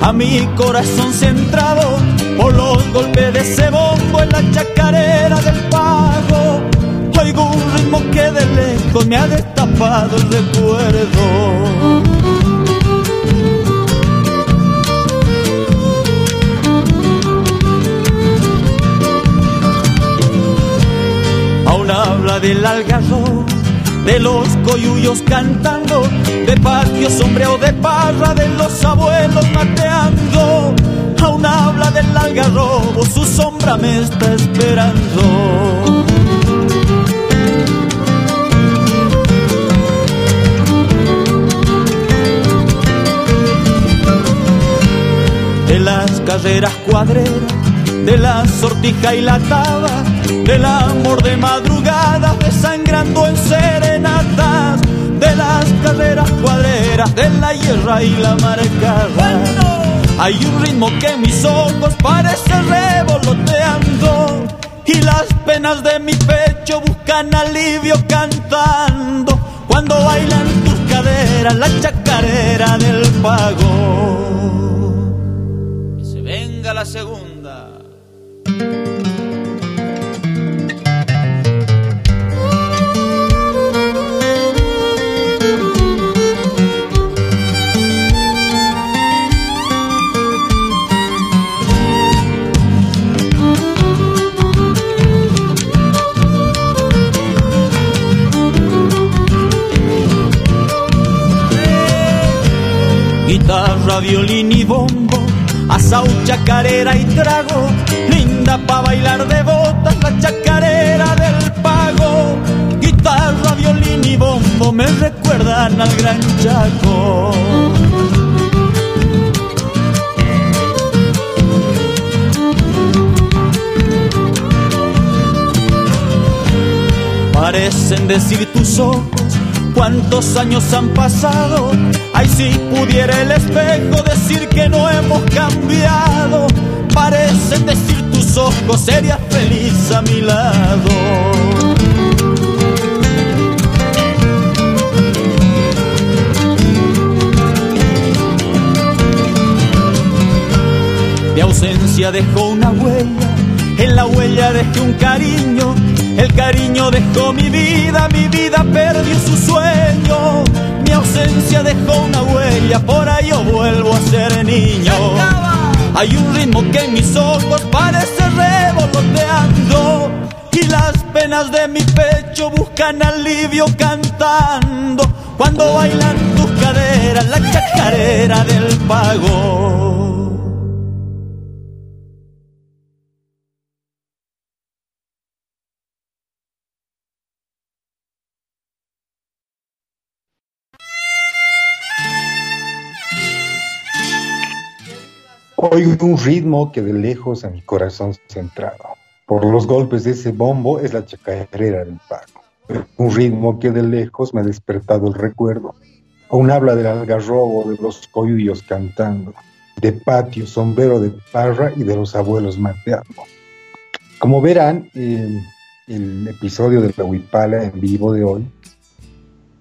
a mi corazón centrado por los golpes de ese bombo en la chacarera del pago. Oigo un ritmo que de lejos me ha destapado el recuerdo. Aún habla del algarrobo de los coyullos cantando, de patio sombreado de parra, de los abuelos mateando. Aún habla del algarrobo, su sombra me está esperando. De las carreras cuadreras, de la sortija y la taba, del amor de madrugada, desangrando en serenatas, de las carreras cuadreras, de la hierra y la marcada. Hay un ritmo que mis ojos parece revoloteando y las penas de mi pecho buscan alivio cantando cuando bailan tus caderas la chacarera del pago. Que se venga la segunda. Violín y bombo, asau, chacarera y trago, linda pa' bailar de botas, la chacarera del pago. Guitarra, violín y bombo me recuerdan al gran Chaco. Parecen decir tus ojos cuántos años han pasado. Ay, si pudiera el espejo decir que no hemos cambiado. Parecen decir tus ojos, sería feliz a mi lado. Mi ausencia dejó una huella, en la huella dejé un cariño, el cariño dejó mi vida, mi vida perdió su sueño. Mi ausencia dejó una huella, por ahí yo vuelvo a ser niño. Hay un ritmo que en mis ojos parece revoloteando y las penas de mi pecho buscan alivio cantando. Cuando bailan tus caderas, la chacarera del pago. Oigo un ritmo que de lejos a mi corazón centrado. Por los golpes de ese bombo es la chacarera del pago. Un ritmo que de lejos me ha despertado el recuerdo. Aún habla del algarrobo, de los coyullos cantando, de patio, sombrero de parra y de los abuelos mateando. Como verán, el episodio de la Huipala en vivo de hoy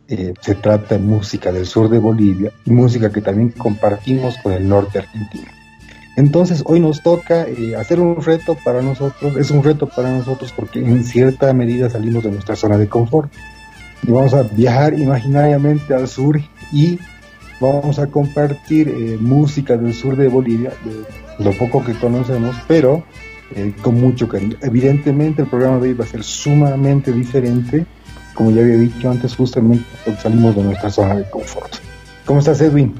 eh, se trata de música del sur de Bolivia y música que también compartimos con el norte argentino. Entonces hoy nos toca eh, hacer un reto para nosotros, es un reto para nosotros porque en cierta medida salimos de nuestra zona de confort y vamos a viajar imaginariamente al sur y vamos a compartir eh, música del sur de Bolivia, de lo poco que conocemos, pero eh, con mucho cariño. Evidentemente el programa de hoy va a ser sumamente diferente, como ya había dicho antes, justamente porque salimos de nuestra zona de confort. ¿Cómo estás, Edwin?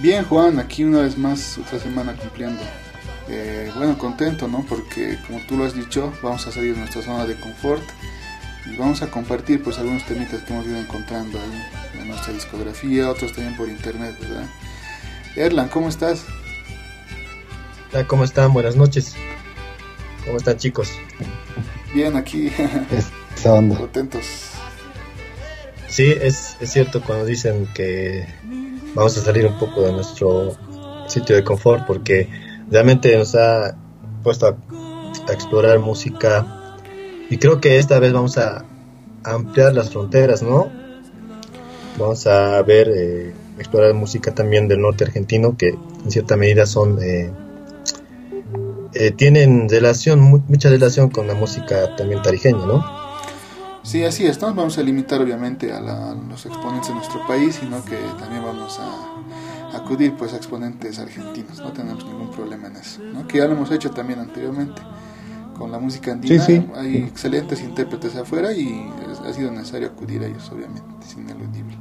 Bien, Juan, aquí una vez más, otra semana cumpliendo. Eh, bueno, contento, ¿no? Porque como tú lo has dicho, vamos a salir de nuestra zona de confort y vamos a compartir pues algunos temitas que hemos ido encontrando ahí en nuestra discografía, otros también por internet, ¿verdad? Erlan, ¿cómo estás? Hola, ¿cómo están? Buenas noches. ¿Cómo están chicos? Bien, aquí. Contentos. Sí, es, es cierto cuando dicen que vamos a salir un poco de nuestro sitio de confort porque realmente nos ha puesto a, explorar música y creo que esta vez vamos a ampliar las fronteras, ¿no? Vamos a ver eh, explorar música también del norte argentino, que en cierta medida son... Eh, eh, tienen relación, mucha relación con la música también tarijeña, ¿no? Sí, así es. No nos vamos a limitar obviamente a, los exponentes de nuestro país, sino que también vamos a acudir pues a exponentes argentinos. No tenemos ningún problema en eso, ¿no? Que ya lo hemos hecho también anteriormente con la música andina. Hay excelentes intérpretes afuera y ha sido necesario acudir a ellos, obviamente, es ineludible.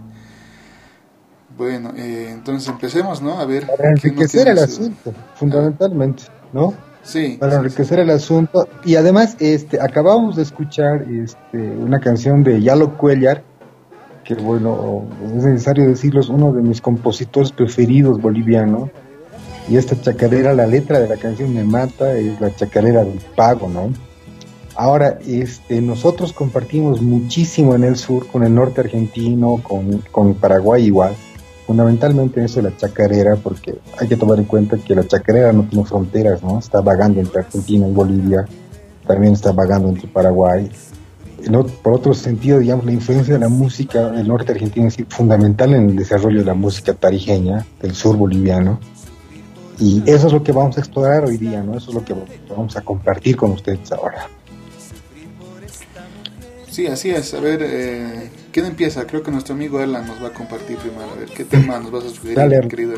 Bueno, eh, entonces empecemos, ¿no? A ver. Para enriquecer el asunto, fundamentalmente, ¿no? Para enriquecer el asunto. Y además, este, acabamos de escuchar este, una canción de Yalo Cuellar, que bueno, es necesario decirlo, es uno de mis compositores preferidos bolivianos. Y esta chacarera, la letra de la canción me mata, es la chacarera del pago, ¿no? Ahora, este, nosotros compartimos muchísimo en el sur con el norte argentino, con, con Paraguay igual fundamentalmente de la chacarera, porque hay que tomar en cuenta que la chacarera no tiene fronteras, ¿no? Está vagando entre Argentina y Bolivia, también está vagando entre Paraguay. por otro sentido, digamos, la influencia de la música del norte argentino es fundamental en el desarrollo de la música tarijeña del sur boliviano. Y eso es lo que vamos a explorar hoy día, ¿no? Eso es lo que vamos a compartir con ustedes ahora. Sí, así es. A ver, eh, ¿quién empieza? Creo que nuestro amigo Erlan nos va a compartir primero. A ver, ¿qué tema nos vas a sugerir, Dale, querido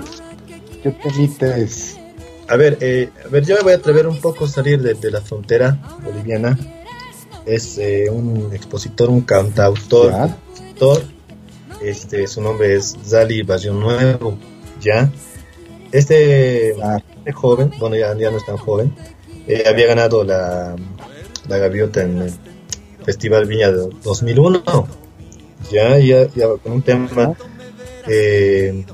¿Qué temita es? A ver, eh, a ver, yo me voy a atrever un poco a salir de, la frontera boliviana. Es eh, un expositor, un cantautor, este, su nombre es Zali Barrio Nuevo, ¿ya? Este, este joven, bueno, ya, ya, no es tan joven, eh, había ganado la, la gaviota en el Festival Viña de 2001. Ya, ya, ya con un tema eh,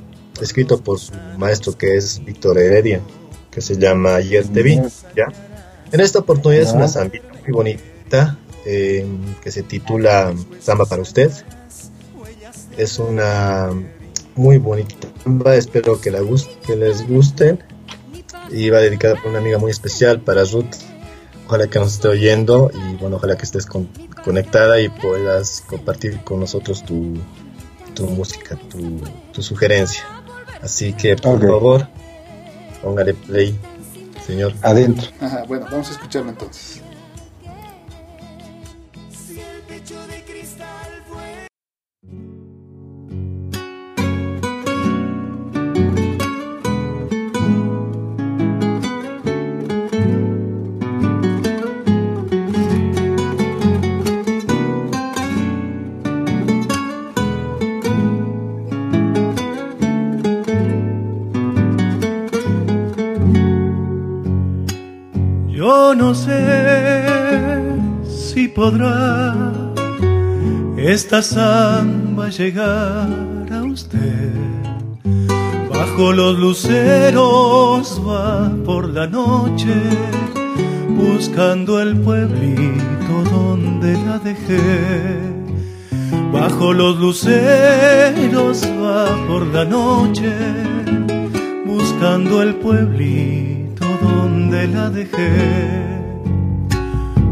escrito por su maestro que es Víctor Heredia, que se llama Ayer te vi. ¿ya? En esta oportunidad es una samba muy bonita eh, que se titula Samba para usted. Es una muy bonita samba, espero que, la guste, que les guste. Y va dedicada por una amiga muy especial para Ruth ojalá que nos esté oyendo y bueno, ojalá que estés conectada y puedas compartir con nosotros tu, tu música, tu, tu, sugerencia. Así que por favor, póngale play, señor. Adentro. Ajá, bueno, vamos a escucharlo entonces. Podrá esta samba llegar a usted. Bajo los luceros va por la noche, buscando el pueblito donde la dejé. Bajo los luceros va por la noche, buscando el pueblito donde la dejé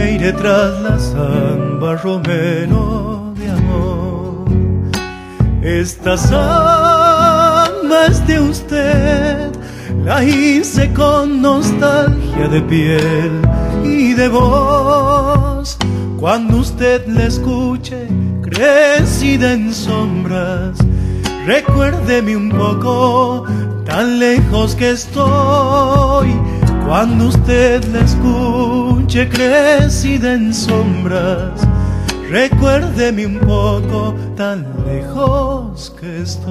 me iré tras la samba romero de amor. Esta samba es de usted, la hice con nostalgia de piel y de voz. Cuando usted la escuche, crecida en sombras, recuérdeme un poco, tan lejos que estoy cuando usted la escuche crecida en sombras, recuérdeme un poco tan lejos que estoy.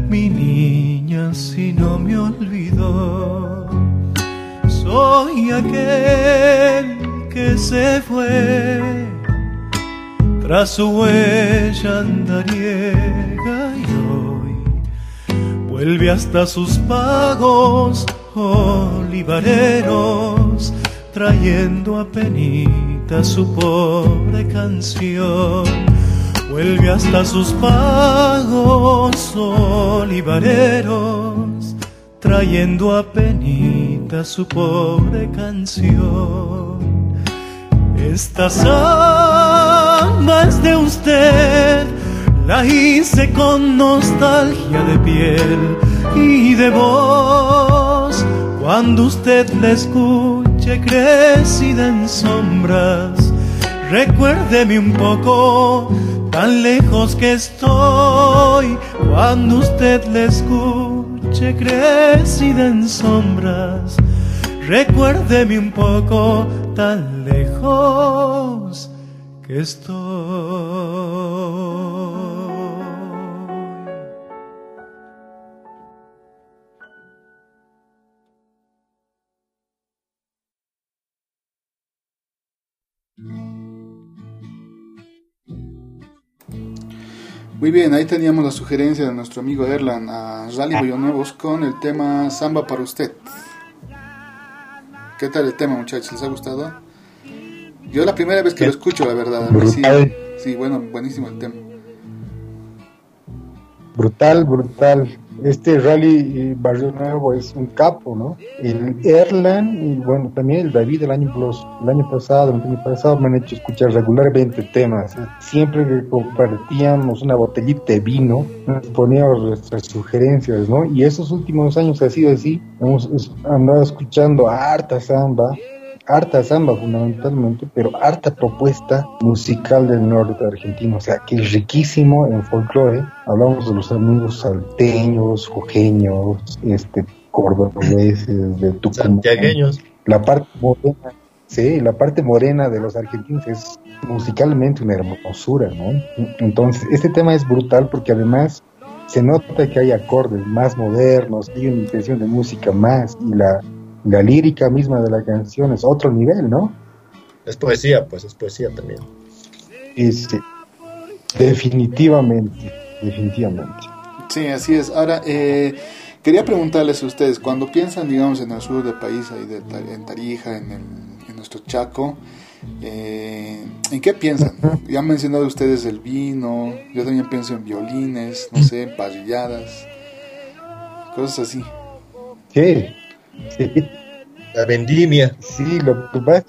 mi niña si no me olvidó. Soy aquel que se fue tras su huella andariega y hoy vuelve hasta sus pagos olivareros trayendo a penita su pobre canción vuelve hasta sus pagos olivareros, trayendo a penita su pobre canción. Esta samba es de usted, la hice con nostalgia de piel y de voz. Cuando usted la escuche crecida en sombras, recuérdeme un poco tan lejos que estoy cuando usted le escuche crecida en sombras. Recuérdeme un poco tan lejos que estoy. Muy bien, ahí teníamos la sugerencia de nuestro amigo Erlan a Rally Nuevos con el tema Samba para usted. ¿Qué tal el tema, muchachos? ¿Les ha gustado? Yo la primera vez que lo escucho, la verdad. Sí, sí, bueno, buenísimo el tema. Brutal, brutal este Rally Barrio Nuevo es un capo, ¿no? El Erlan y bueno, también el David el año, pasado, el año pasado me han hecho escuchar regularmente temas. Siempre que compartíamos una botellita de vino, nos poníamos nuestras sugerencias, ¿no? Y esos últimos años ha sido así. Hemos andado escuchando harta samba, harta samba fundamentalmente, pero harta propuesta musical del norte argentino, o sea, que es riquísimo en folclore. Hablamos de los amigos salteños, jujeños, este, cordobeses, de Tucumán. La parte morena, sí, la parte morena de los argentinos es musicalmente una hermosura, ¿no? Entonces, este tema es brutal porque además se nota que hay acordes más modernos, hay una intención de música más y la la lírica misma de la canción es otro nivel, ¿no? Es poesía, pues es poesía también. Sí, definitivamente, definitivamente. Sí, así es. Ahora, eh, quería preguntarles a ustedes, cuando piensan, digamos, en el sur del país, ahí de, en Tarija, en, en nuestro Chaco, eh, ¿en qué piensan? Ya han mencionado ustedes el vino, yo también pienso en violines, no sé, en parrilladas, cosas así. Sí, la vendimia. Sí, lo que pasa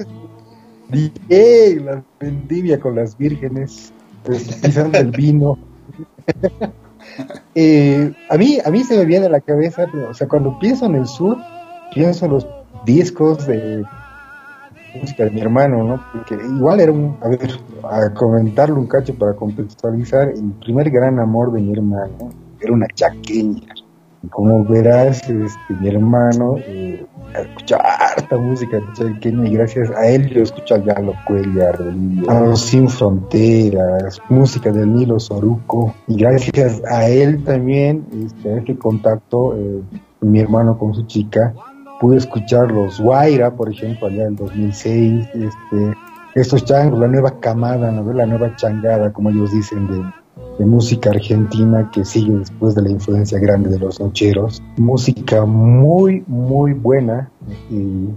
es la vendimia con las vírgenes, pisando el vino. eh, a mí a mí se me viene a la cabeza, o sea, cuando pienso en el sur, pienso en los discos de música de mi hermano, ¿no? Porque igual era un, a ver, a comentarlo un cacho para contextualizar, el primer gran amor de mi hermano era una chaqueña como verás, este, mi hermano eh, escucha harta música chaqueña y gracias a él yo escucho a Galo Cuellar, a los Sin Fronteras, música del Nilo Soruco y gracias a él también, este, este contacto, eh, mi hermano con su chica, pude escuchar los Guaira, por ejemplo, allá en 2006, este, estos changos, la nueva camada, ¿no? la nueva changada, como ellos dicen, de de música argentina que sigue después de la influencia grande de los nocheros. Música muy, muy buena. Y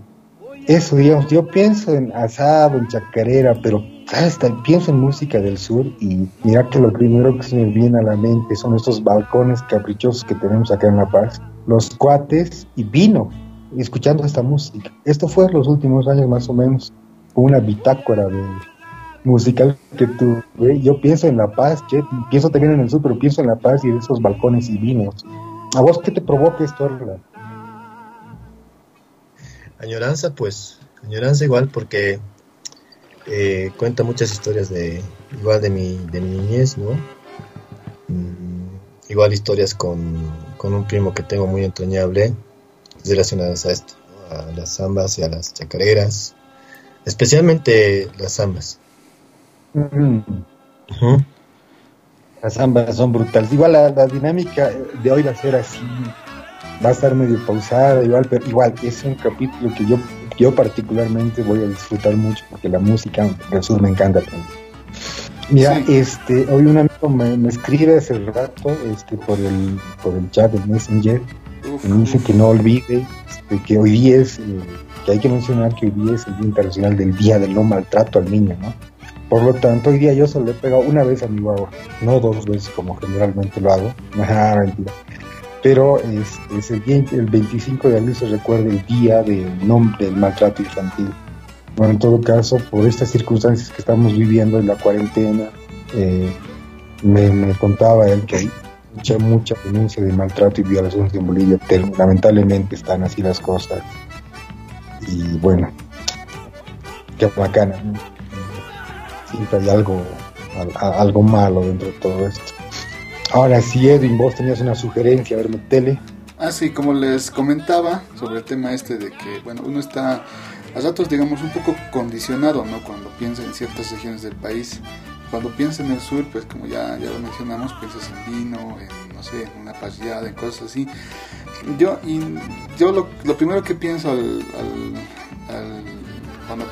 eso, digamos, yo pienso en asado, en chacarera, pero hasta pienso en música del sur y mira que lo primero que se me viene a la mente son estos balcones caprichosos que tenemos acá en La Paz, los cuates y vino, escuchando esta música. Esto fue en los últimos años más o menos, una bitácora de musical que tuve. Yo pienso en La Paz, pienso también en el sur, pero pienso en La Paz y en esos balcones y vinos. ¿A vos qué te provoca esto, Añoranza, pues, añoranza igual porque eh, cuenta muchas historias de igual de mi, de mi niñez, ¿no? Mm, igual historias con, con, un primo que tengo muy entrañable relacionadas a esto, a las zambas y a las chacareras, especialmente las zambas. Las ambas son brutales. Igual la, dinámica de hoy va a ser así, va a estar medio pausada, igual, pero igual es un capítulo que yo, yo particularmente voy a disfrutar mucho porque la música sur me encanta también. Mira, este, hoy un amigo me, escribe hace rato este, por, el, por el chat de Messenger y me dice que no olvide este, que hoy día es, eh, que hay que mencionar que hoy día es el Día Internacional del Día del No Maltrato al Niño, ¿no? Por lo tanto, hoy día yo solo le he pegado una vez a mi guagua, no dos veces como generalmente lo hago. Mentira. Pero es, el, día, el 25 de abril se recuerda el día del, del maltrato infantil. Bueno, en todo caso, por estas circunstancias que estamos viviendo en la cuarentena, eh, me, contaba él que hay mucha, mucha denuncia de maltrato y violaciones en Bolivia. Lamentablemente están así las cosas. Y bueno, qué bacana siempre hay algo, algo malo dentro de todo esto. Ahora sí, Edwin, vos tenías una sugerencia, a ver, tele. Ah, sí, como les comentaba sobre el tema este de que, bueno, uno está a ratos, digamos, un poco condicionado, ¿no? Cuando piensa en ciertas regiones del país. Cuando piensa en el sur, pues como ya, ya lo mencionamos, piensas en vino, en, no sé, en una payada, en cosas así. Yo, y yo lo, lo primero que pienso al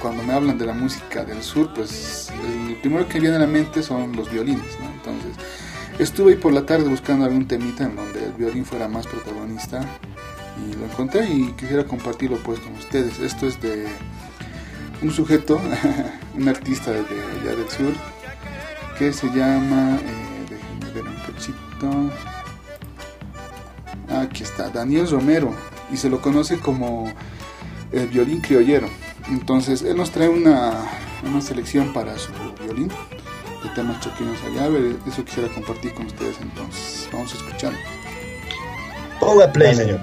cuando, me hablan de la música del sur, pues el primero que viene a la mente son los violines. Entonces, estuve ahí por la tarde buscando algún temita en donde el violín fuera más protagonista y lo encontré y quisiera compartirlo pues con ustedes. Esto es de un sujeto, un artista de allá del sur, que se llama, eh, déjenme ver un poquito, aquí está, Daniel Romero, y se lo conoce como el violín criollero. Entonces, él nos trae una, una selección para su violín de temas choquinos. A ver, eso quisiera compartir con ustedes entonces. Vamos a escuchar. Ponga play, señor.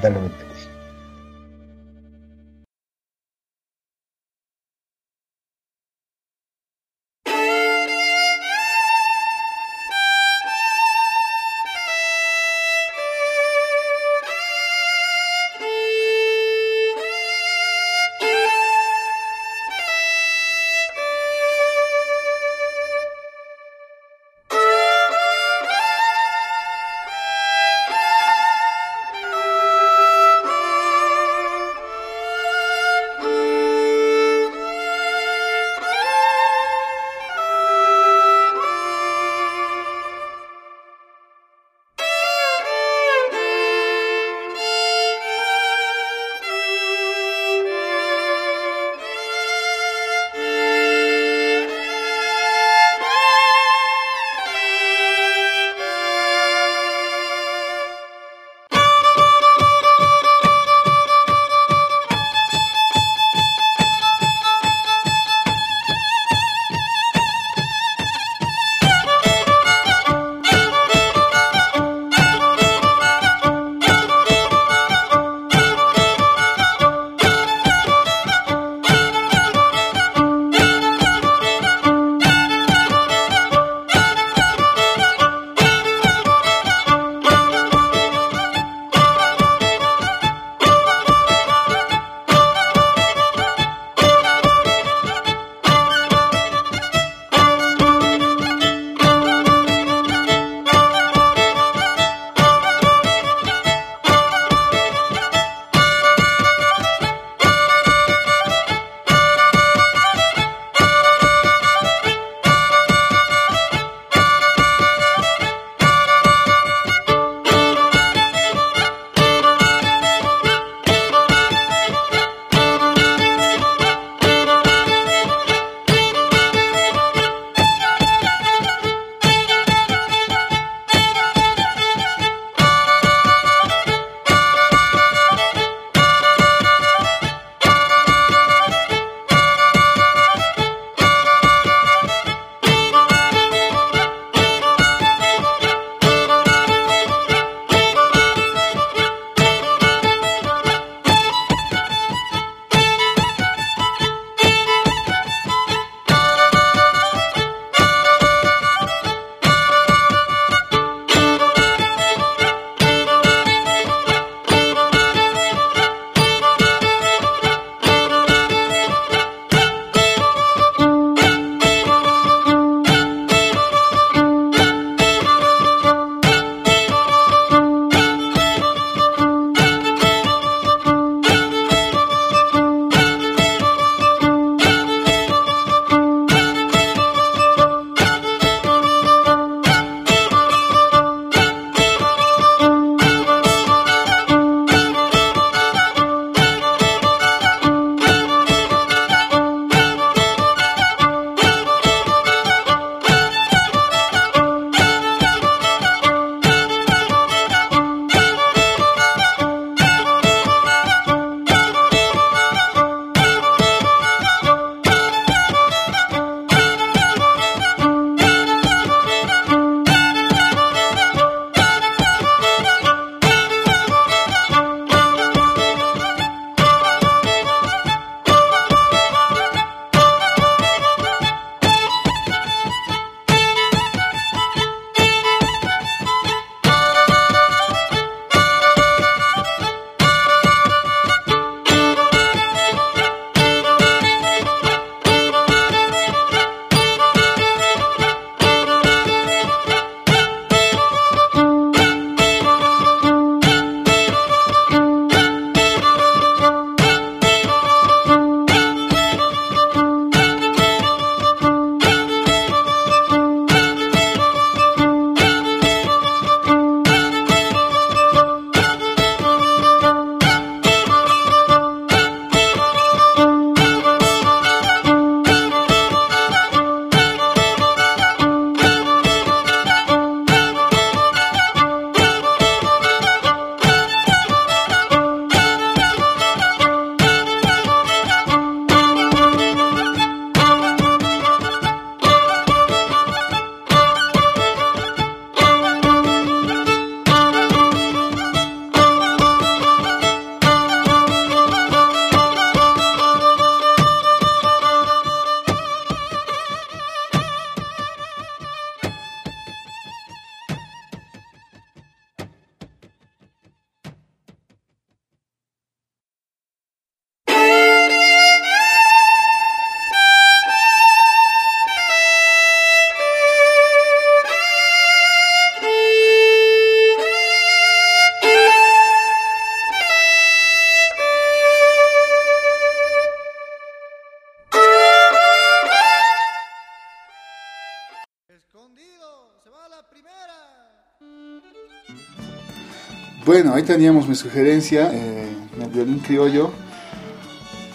Bueno, ahí teníamos mi sugerencia, eh, el violín criollo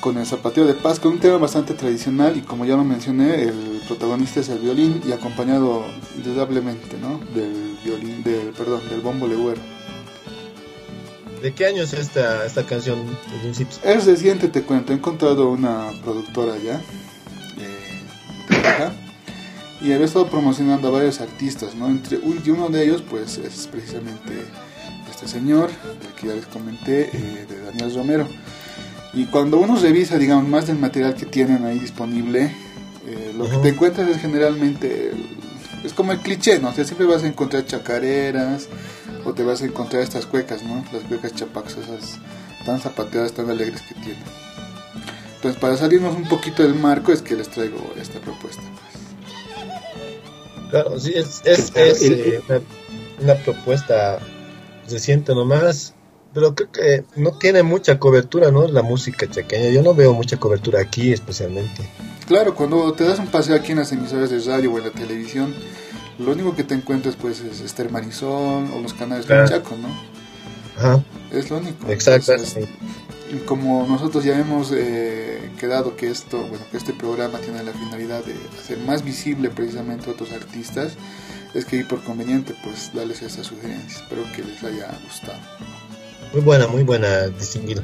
con el zapateo de paz, con un tema bastante tradicional y como ya lo mencioné, el protagonista es el violín y acompañado indudablemente, ¿no? Del violín, del, perdón, del bombo legüero. ¿De qué año es esta, esta canción? Es reciente, te cuento. He encontrado una productora ya. Eh, y había estado promocionando a varios artistas, ¿no? Entre y uno de ellos, pues, es precisamente este señor, del que ya les comenté, eh, de Daniel Romero. Y cuando uno revisa, digamos, más del material que tienen ahí disponible, eh, lo que te encuentras es generalmente, es como el cliché, ¿no? O sea, siempre vas a encontrar chacareras, o te vas a encontrar estas cuecas, ¿no? Las cuecas chapacas, esas tan zapateadas, tan alegres que tienen. Entonces, para salirnos un poquito del marco, es que les traigo esta propuesta. Claro, sí, es, es, eh, una, propuesta reciente nomás, pero creo que no tiene mucha cobertura, ¿no? La música chaqueña. Yo no veo mucha cobertura aquí especialmente. Claro, cuando te das un paseo aquí en las emisoras de radio o en la televisión, lo único que te encuentras pues es Esther Marisol o los canales de Chaco, ¿no? Ajá. Es lo único. Exacto. como nosotros ya hemos eh, quedado que esto, bueno, que este programa tiene la finalidad de hacer más visible precisamente a otros artistas, es que por conveniente pues darles esa sugerencia. Espero que les haya gustado. Muy buena, muy buena, distinguido.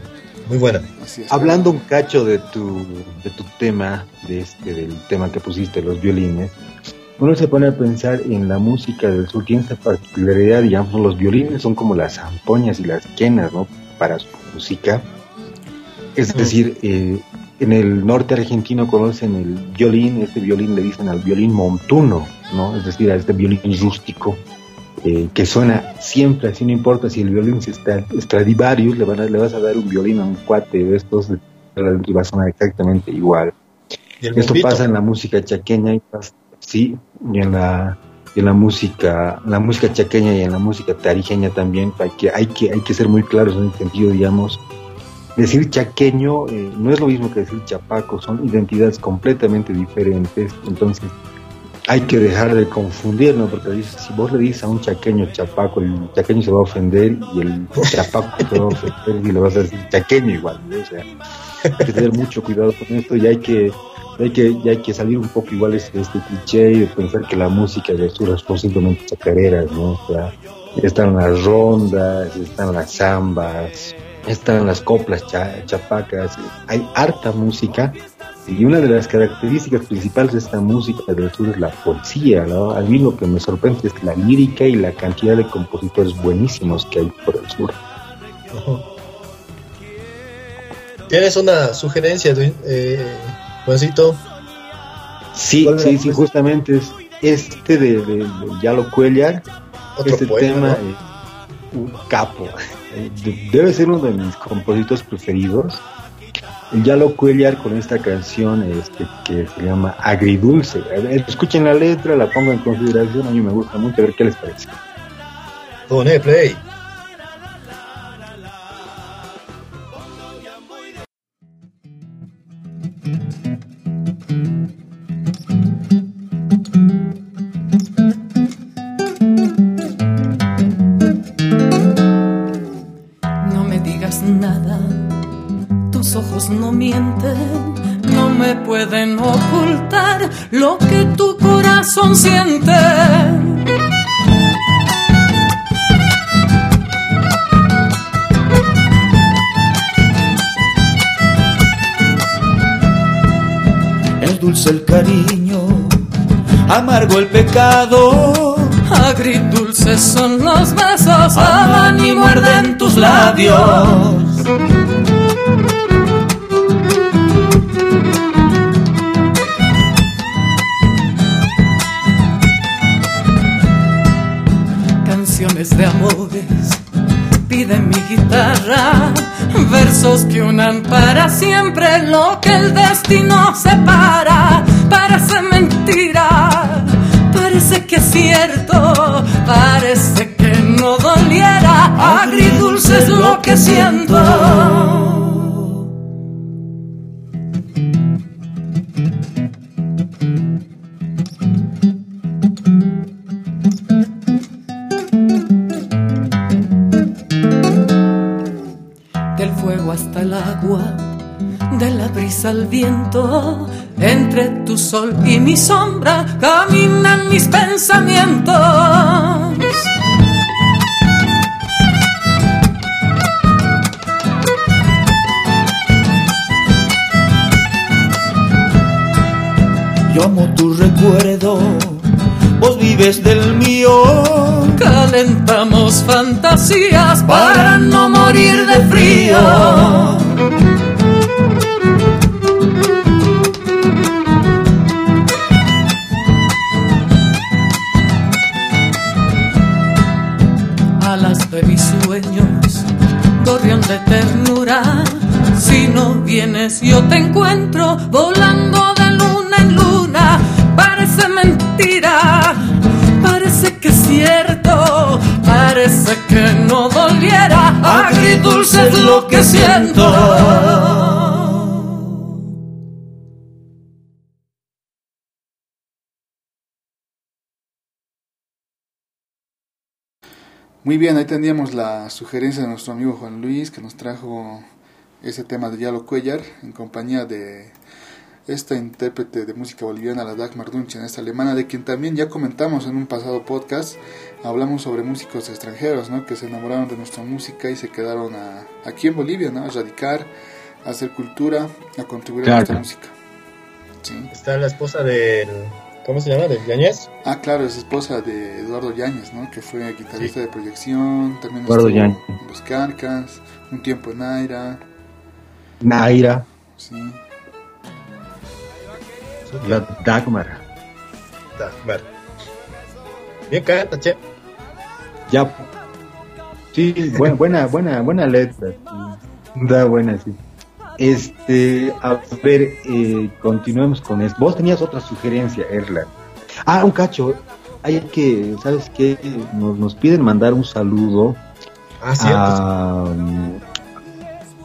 Muy buena. Hablando un cacho de tu, de tu tema, de este, del tema que pusiste, los violines, uno se pone a pensar en la música del sur, tiene esta particularidad, digamos, los violines son como las zampoñas y las quenas, ¿no? Para su música. Es decir, eh, en el norte argentino conocen el violín, este violín le dicen al violín montuno, ¿no? Es decir, a este violín rústico eh, que suena siempre, así no importa si el violín está Stradivarius, le, van a, le vas a dar un violín a un cuate de estos y va a sonar exactamente igual. Esto pasa en la música chaqueña y pasa, sí, y en la, en la música, la música chaqueña y en la música tarijeña también, hay que, hay que, hay que ser muy claros en el sentido, digamos, decir chaqueño eh, no es lo mismo que decir chapaco, son identidades completamente diferentes, entonces hay que dejar de confundir, ¿no? Porque si vos le dices a un chaqueño chapaco, el chaqueño se va a ofender y el chapaco se va a ofender y le vas a decir chaqueño igual, O sea, hay que tener mucho cuidado con esto y hay que hay que, hay que salir un poco igual de este, este cliché y pensar que la música de sur es posiblemente chacareras, ¿no? O sea, están las rondas, están las zambas, están las coplas chapacas, hay harta música y una de las características principales de esta música del sur es la poesía, ¿no? A mí lo que me sorprende es la lírica y la cantidad de compositores buenísimos que hay por el sur. ¿Tienes una sugerencia, eh, Juancito? Sí, sí, sí, justamente es este de, de, Yalo Cuellar, este tema, un capo, debe ser uno de mis compositores preferidos. Yalo Cuellar con esta canción este, que se llama Agridulce. escuchen la letra, la pongo en consideración, a mí me gusta mucho, a ver qué les parece. Pone play. Lo que tu corazón siente. El dulce el cariño, amargo el pecado. Agridulces son los besos, aman y muerden tus labios. Guitarra versos que unan para siempre lo que el destino separa. Parece mentira parece que es cierto parece que no doliera. Agridulce es lo que siento viento. Entre tu sol y mi sombra caminan mis pensamientos. Yo amo tu recuerdo, vos vives del mío. Calentamos fantasías para no morir de frío. Yo te encuentro volando de luna en luna. Parece mentira, parece que es cierto, parece que no doliera. Agridulce es lo que siento. Muy bien, ahí teníamos la sugerencia de nuestro amigo Juan Luis que nos trajo ese tema de Yalo Cuellar en compañía de esta intérprete de música boliviana, la Dagmar Dunchen, esta alemana, de quien también ya comentamos en un pasado podcast. Hablamos sobre músicos extranjeros, ¿no? Que se enamoraron de nuestra música y se quedaron a, aquí en Bolivia, ¿no? A radicar, a hacer cultura, a contribuir a nuestra música. Sí. Está la esposa del ¿Cómo se llama? ¿De Yáñez? Ah, claro, es esposa de Eduardo Yáñez, ¿no? Que fue guitarrista de proyección, también Eduardo estuvo en Los Carcas, un tiempo en Naira. Naira, Sí. la Dagmar. Dagmar. Bien canta, che. Ya. Sí, buena, buena, buena, buena letra. Da buena, sí. Este, a ver, eh, continuemos con esto. Vos tenías otra sugerencia, Erla. Ah, un cacho. Hay que, ¿sabes qué? Nos, nos piden mandar un saludo Ah, cierto. a...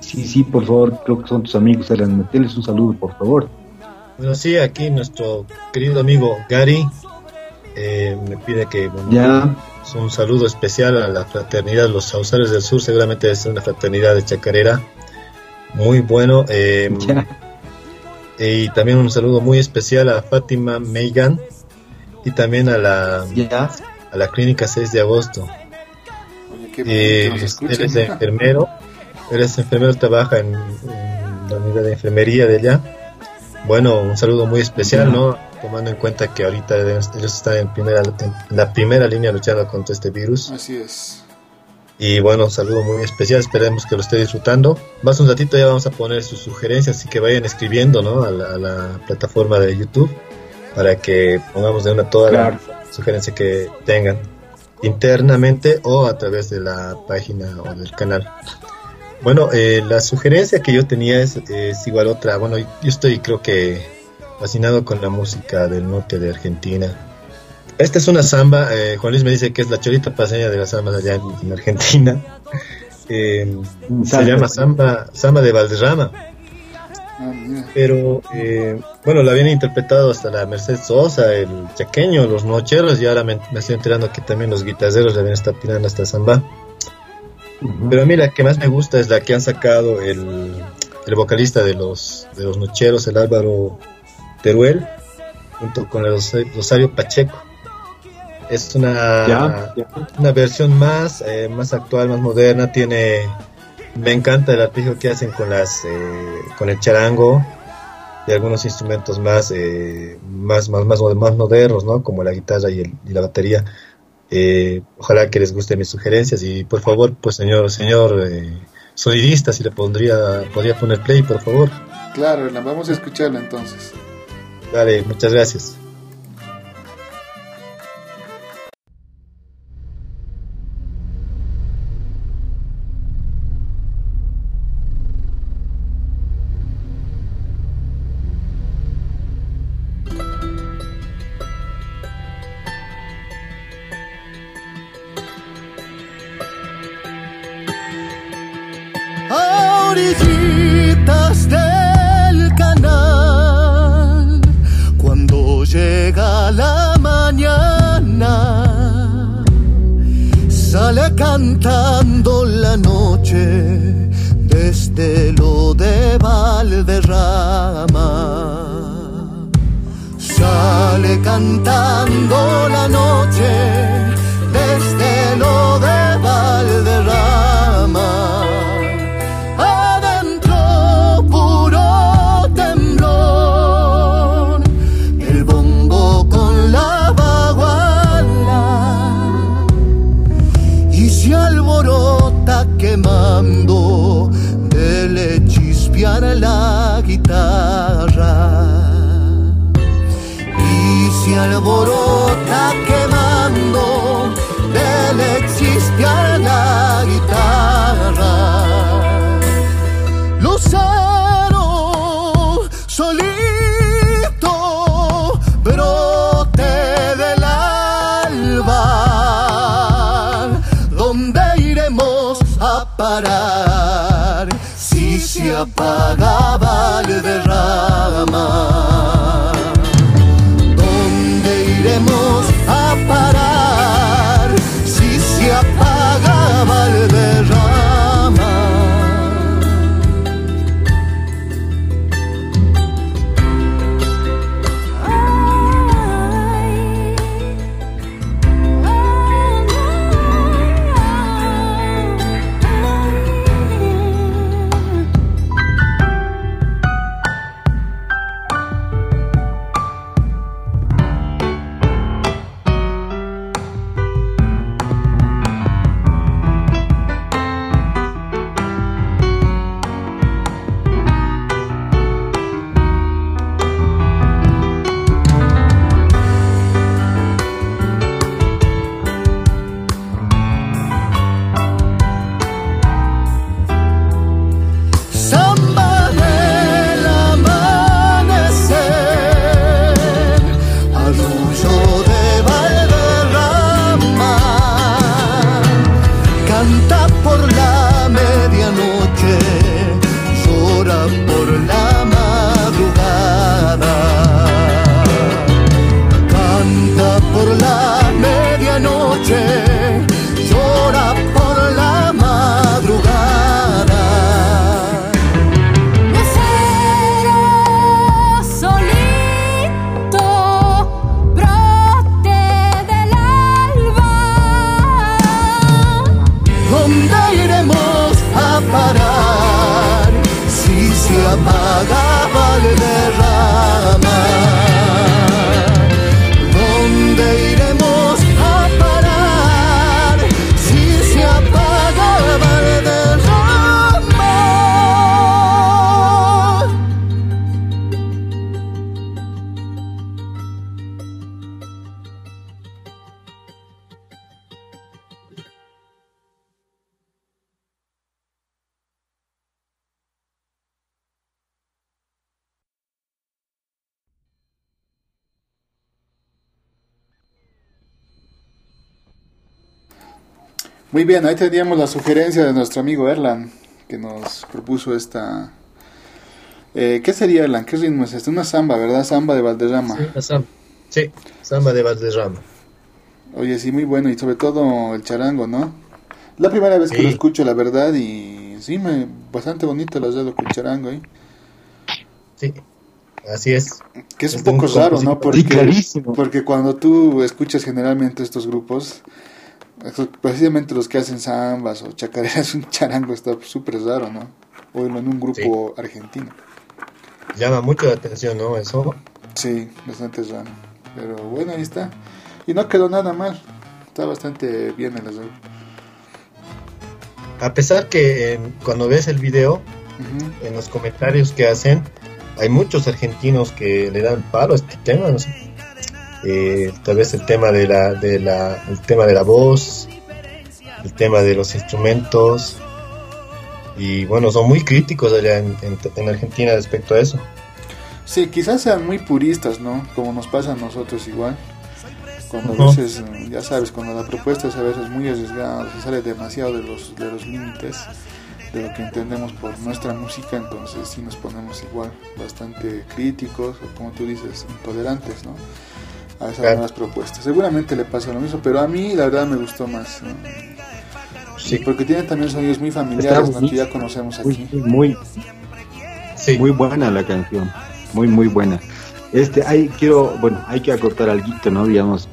Sí, sí, por favor, creo que son tus amigos, Erlan. Meteles un saludo, por favor. Bueno, sí, aquí nuestro querido amigo Gary eh, me pide que bueno, Ya, un saludo especial a la fraternidad Los Sauceros del Sur, seguramente es una fraternidad de chacarera. Muy bueno. eh, ya. Y también un saludo muy especial a Fátima Meigan y también a la, Ya. a la clínica 6 de agosto. Oye, qué Eh, bonito que nos escuchen. eres enfermero, eres enfermero, trabaja en, en la unidad de enfermería de allá. Bueno, un saludo muy especial, ¿no? Tomando en cuenta que ahorita ellos están en, primera, en la primera línea luchando contra este virus. Así es. Y bueno, un saludo muy especial, esperemos que lo esté disfrutando. Más un ratito ya vamos a poner sus sugerencias, así que vayan escribiendo, ¿no? A la, a la plataforma de YouTube para que pongamos de una toda Claro. la sugerencia que tengan internamente o a través de la página o del canal. Bueno, eh, la sugerencia que yo tenía es, es igual otra. Bueno, yo estoy creo que fascinado con la música del norte de Argentina. Esta es una samba, eh, Juan Luis me dice que es la chorita paseña de las zambas allá en, en Argentina. Eh, se llama samba, samba de Valderrama, Ah, pero eh, bueno, la habían interpretado hasta la Mercedes Sosa, el chaqueño, los nocheros, y ahora me, me estoy enterando que también los guitarreros le habían estado tirando esta samba. Pero a mí la que más me gusta es la que han sacado el, el vocalista de los, de los Nocheros, el Álvaro Teruel, junto con el Rosa- Rosario Pacheco. Es una, una versión más, eh, más actual, más moderna. Tiene, me encanta el arpegio que hacen con las, eh, con el charango y algunos instrumentos más, eh, más, más, más, más modernos, ¿no? Como la guitarra y, el- y la batería. Eh, ojalá que les gusten mis sugerencias y por favor, pues señor, señor eh, sonidista, si le pondría, podría poner play, por favor. Claro, la vamos a escucharla entonces. Dale, muchas gracias. ¿Dónde iremos a parar si se apagaba el derrama? Muy bien, ahí teníamos la sugerencia de nuestro amigo Erlan, que nos propuso esta... Eh, ¿Qué sería Erlan? ¿Qué ritmo es este? Una samba, ¿verdad? Samba de Valderrama. Sí, la samba. Sí, samba de Valderrama. Oye, sí, muy bueno, y sobre todo el charango, ¿no? La primera vez que Sí. lo escucho, la verdad, y sí, me, bastante bonito lo de con charango, ¿eh? Sí, así es. Que es un Es de un poco raro, ¿no? Porque, Sí, clarísimo. porque cuando tú escuchas generalmente estos grupos, precisamente los que hacen zambas o chacareras, un charango está súper raro, ¿no? O en un grupo argentino. Llama mucho la atención, ¿no? Eso. Sí, bastante raro. Pero bueno, ahí está. Y no quedó nada mal. Está bastante bien el arreglo. A pesar que eh, cuando ves el video, en los comentarios que hacen, hay muchos argentinos que le dan palo a este tema, no sé. Eh, tal vez el tema de la, de la, el tema de la voz, el tema de los instrumentos, y bueno, son muy críticos allá en, en- en Argentina respecto a eso. Sí, quizás sean muy puristas, ¿no? Como nos pasa a nosotros igual. Cuando a Ujú. veces, eh, ya sabes, cuando la propuesta es a veces muy arriesgada, se sale demasiado de los, de los límites de lo que entendemos por nuestra música, entonces sí nos ponemos igual bastante críticos o como tú dices, intolerantes, ¿no? A esas Claro. nuevas propuestas. Seguramente le pasa lo mismo, pero a mí la verdad me gustó más. ¿no? Sí. Porque tiene también sonidos muy familiares, ¿no? muy- que ya conocemos Muy, aquí. muy, Sí. muy buena la canción. Muy, muy buena. Este, hay, quiero, bueno, hay que acortar algo, ¿no? Digamos,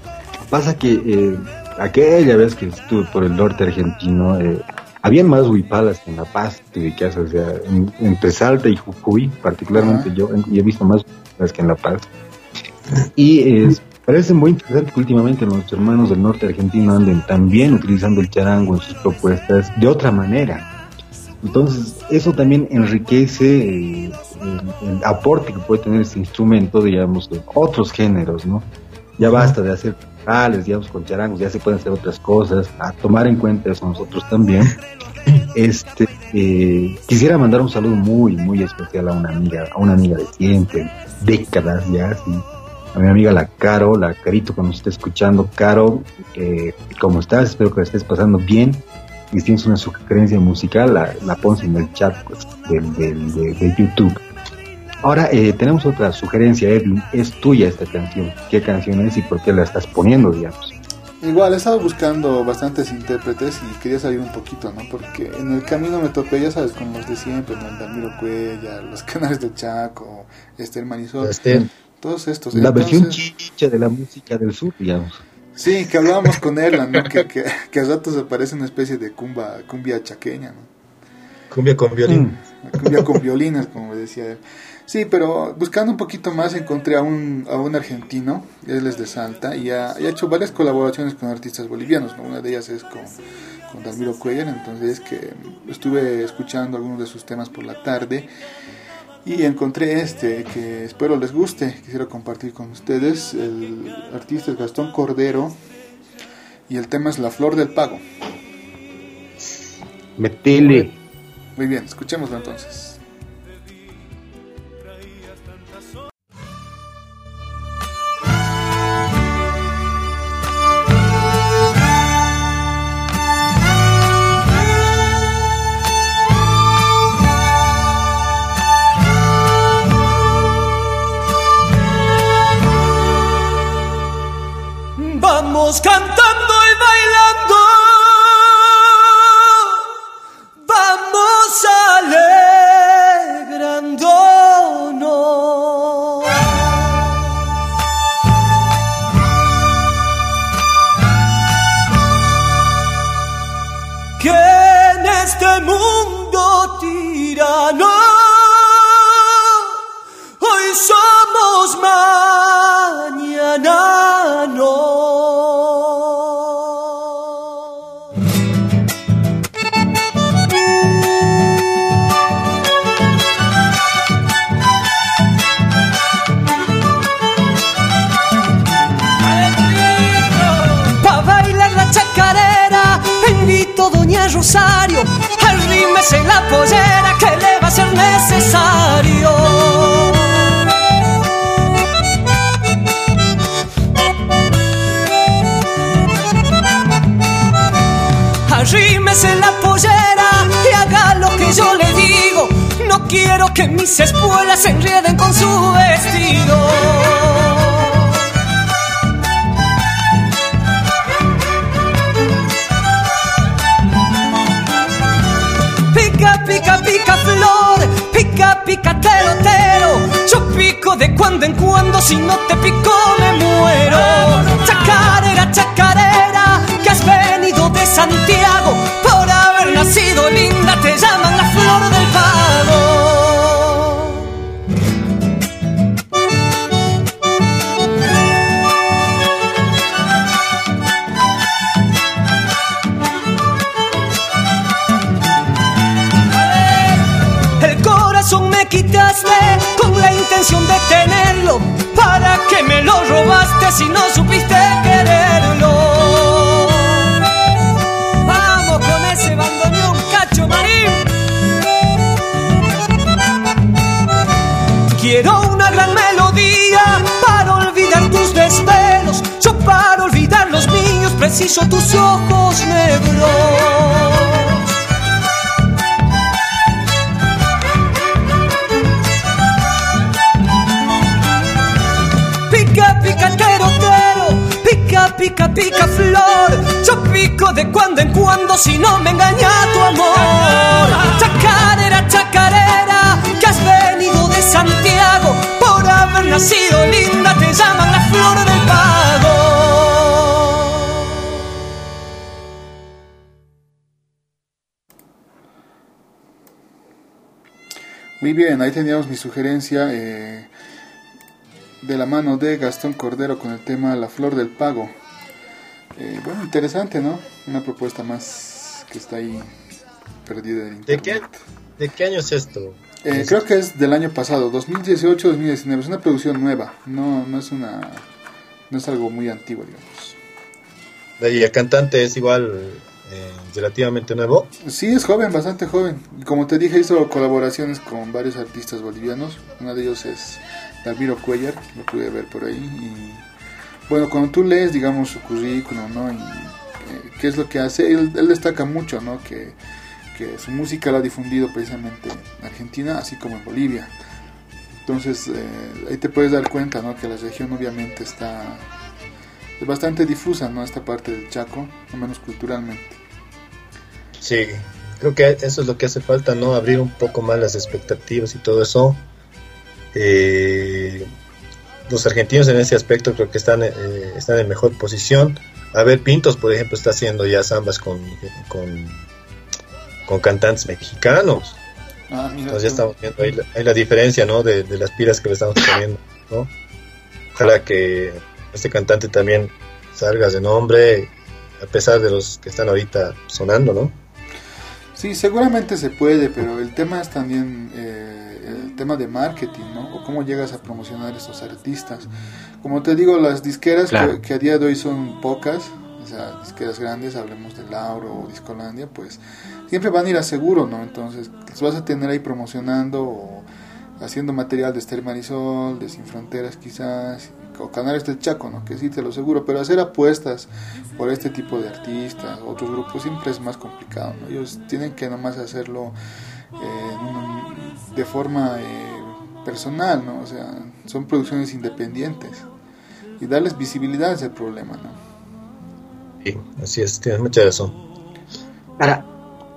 pasa que eh, aquella vez que estuve por el norte argentino, eh, había más huipalas que en La Paz, te ubicas, o sea, en- entre Salta y Jujuy, particularmente yo, y he visto más huipalas que en La Paz. Y eh, parece muy interesante que últimamente nuestros hermanos del norte argentino anden también utilizando el charango en sus propuestas de otra manera. Entonces, eso también enriquece eh, el, aporte que puede tener este instrumento, digamos, de otros géneros, ¿no? Ya basta de hacer tales, digamos, con charangos, ya se pueden hacer otras cosas, a tomar en cuenta eso nosotros también. Este, eh, quisiera mandar un saludo muy, muy especial a una amiga, a una amiga de siempre, décadas ya, sí. A mi amiga la Caro, la Carito que nos está escuchando, Caro, eh, ¿cómo estás? Espero que la estés pasando bien y si tienes una sugerencia musical, la, la pones en el chat pues, del, del- de, de YouTube. Ahora, eh, tenemos otra sugerencia, Edwin. Es tuya esta canción. ¿Qué canción es y por qué la estás poniendo, digamos? Igual, he estado buscando bastantes intérpretes y quería salir un poquito, ¿no? Porque en el camino me topé, ya sabes, con los de siempre, ¿no? Damiro Cuella, los canales de Chaco, Esther Marisol, Este, todos estos. La versión chicha de la música del sur, digamos. Sí, que hablábamos con Erlan, ¿no? Que, que, que a ratos aparece una especie de cumba, cumbia chaqueña, ¿no? cumbia con violín. Mm. Cumbia con violinas, como me decía él. Sí, pero buscando un poquito más encontré a un, a un argentino, él es de Salta, y ha, y ha hecho varias colaboraciones con artistas bolivianos, ¿no? Una de ellas es con, con Dalmiro Cuellar, entonces que estuve escuchando algunos de sus temas por la tarde y encontré este que espero les guste, quisiera compartir con ustedes. El artista es Gastón Cordero y el tema es La Flor del Pago. Metele. Muy bien, escuchémoslo entonces. Cantando quiero que mis espuelas se enreden con su vestido. Pica, pica, pica flor, pica, pica tero, tero. Yo pico de cuando en cuando, si no te pico me muero. Chacarera, chacarera, que has venido de Santiago. Por haber nacido linda te llaman si no supiste quererlo? Vamos con ese bandoneón, cacho marín. Quiero una gran melodía para olvidar tus desvelos. Yo para olvidar los míos preciso tus ojos negros. Pica, flor. Yo pico de cuando en cuando si no me engaña tu amor. Chacarera, chacarera, que has venido de Santiago por haber nacido linda, te llaman la flor del pago. Muy bien, ahí teníamos mi sugerencia eh, de la mano de Gastón Cordero con el tema La Flor del Pago. Eh, bueno, interesante, ¿no? Una propuesta más que está ahí perdida en ¿De internet. qué, ¿De qué año es esto? Eh, creo que es del año pasado, 2018-2019. Es una producción nueva, no, no es una, no es algo muy antiguo, digamos. Y el cantante es igual eh, relativamente nuevo. Sí, es joven, bastante joven. Como te dije, hizo colaboraciones con varios artistas bolivianos. Uno de ellos es Dalmiro Cuellar, lo pude ver por ahí. Y bueno, cuando tú lees, digamos, su currículum, ¿no? Y eh, qué es lo que hace, él, destaca mucho, ¿no? Que, que su música la ha difundido precisamente en Argentina, así como en Bolivia. Entonces, eh, ahí te puedes dar cuenta, ¿no? Que la región obviamente está es bastante difusa, ¿no? Esta parte del Chaco, al menos culturalmente. Sí, creo que eso es lo que hace falta, ¿no? Abrir un poco más las expectativas y todo eso. Eh, los argentinos en ese aspecto creo que están, eh, están en mejor posición. A ver, Pintos, por ejemplo, está haciendo ya zambas con, con, con cantantes mexicanos. Ah, mira. Entonces ya estamos viendo ahí la, ahí la diferencia, ¿no? De, de las pilas que le estamos poniendo, ¿no? Ojalá que este cantante también salga de nombre, a pesar de los que están ahorita sonando, ¿no? Sí, seguramente se puede, pero el tema es también eh, el tema de marketing, ¿no? O cómo llegas a promocionar estos artistas. Como te digo, las disqueras Claro. que, que a día de hoy son pocas, o sea, disqueras grandes, hablemos de Lauro o Discolandia, pues siempre van a ir a seguro, ¿no? Entonces, los vas a tener ahí promocionando o haciendo material de Esther Marisol, de Sin Fronteras quizás, o Canales del Chaco, ¿no? Que sí, te lo seguro, pero hacer apuestas por este tipo de artistas, otros grupos, siempre es más complicado, ¿no? Ellos tienen que nomás hacerlo eh, de forma eh, personal, ¿no? O sea, son producciones independientes y darles visibilidad es el problema, ¿no? Sí, así es, tienes mucha razón. Ahora,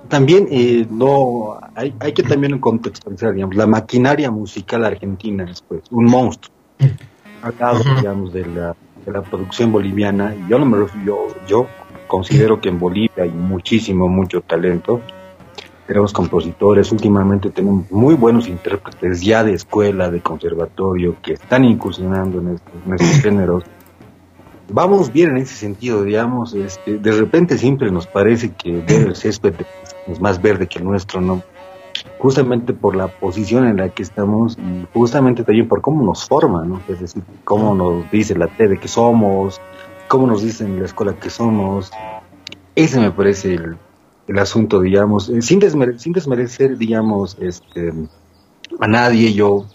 también eh, no hay, hay que también contextualizar, digamos, la maquinaria musical argentina es pues un monstruo. Al lado, digamos, de la, de la producción boliviana, y yo no me refiero, yo, yo considero que en Bolivia hay muchísimo, mucho talento. Tenemos compositores, últimamente tenemos muy buenos intérpretes ya de escuela, de conservatorio, que están incursionando en estos, en estos géneros vamos bien en ese sentido, digamos, este, de repente siempre nos parece que ver el césped es más verde que el nuestro, ¿no? Justamente por la posición en la que estamos y justamente también por cómo nos forma, ¿no? Es decir, cómo nos dice la TV que somos, cómo nos dicen en la escuela que somos. Ese me parece el, el asunto, digamos, eh, sin, desmere- sin desmerecer, digamos, este, a nadie, yo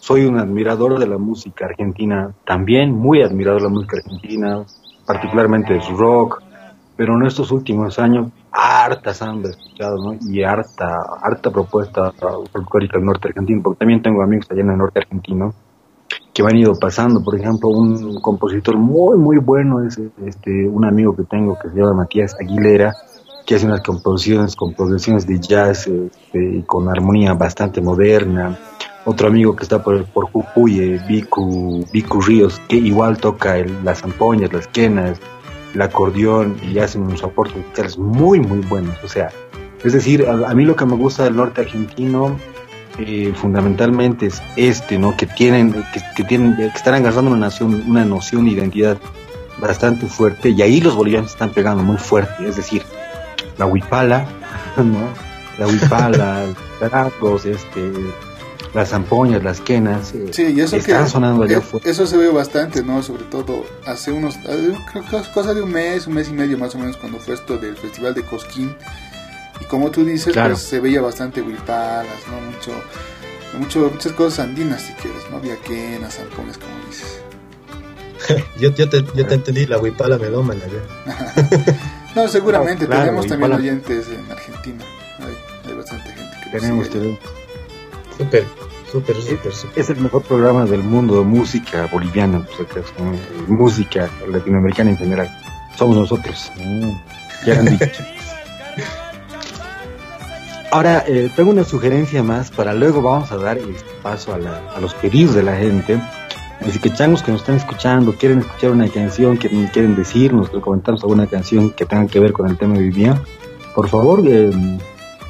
soy un admirador de la música argentina, también muy admirador de la música argentina, particularmente de su rock, pero en estos últimos años harta samba he Y harta, harta propuesta folclórica del norte argentino, porque también tengo amigos allá en el norte argentino que me han ido pasando, por ejemplo, un compositor muy, muy bueno es este, un amigo que tengo que se llama Matías Aguilera, que hace unas composiciones con progresiones de jazz este, con armonía bastante moderna. Otro amigo que está por, por Jujuy, eh, Vicu, Vicu Ríos, que igual toca el- las zampoñas, las quenas, el acordeón y hacen unos aportes muy, muy buenos. O sea, es decir, a, a mí lo que me gusta del norte argentino eh, fundamentalmente es este, ¿no? Que tienen, que, que tienen, que están agarrando una nación, una noción de identidad bastante fuerte y ahí los bolivianos están pegando muy fuerte, es decir, la huipala, ¿no? La huipala, los tarangos, este, las zampoñas, las quenas, eh, Sí, y eso están que sonando allá eh, afuera. eso se ve bastante, ¿no? Sobre todo hace unos creo que cosa de un mes, un mes y medio más o menos cuando fue esto del Festival de Cosquín. Y como tú dices, Claro. pues se veía bastante huipalas, ¿no? Mucho mucho muchas cosas andinas si quieres, ¿no? Viaquenas, zampones, como dices. Yo, yo, te, yo te entendí la huipala melómana ya. No, seguramente Claro, tenemos también oyentes en Argentina. Hay, hay bastante gente que nos Tenemos, tenemos. Súper, súper, súper, súper. Es el mejor programa del mundo de música boliviana, acaso, ¿no? música latinoamericana en general. somos nosotros. Mm, ya han dicho. Ahora, eh, tengo una sugerencia más para luego vamos a dar paso a, la- a los pedidos de la gente. Así que changos que nos están escuchando, quieren escuchar una canción, que quieren decirnos, comentarnos alguna canción que tenga que ver con el tema de día, por favor, eh,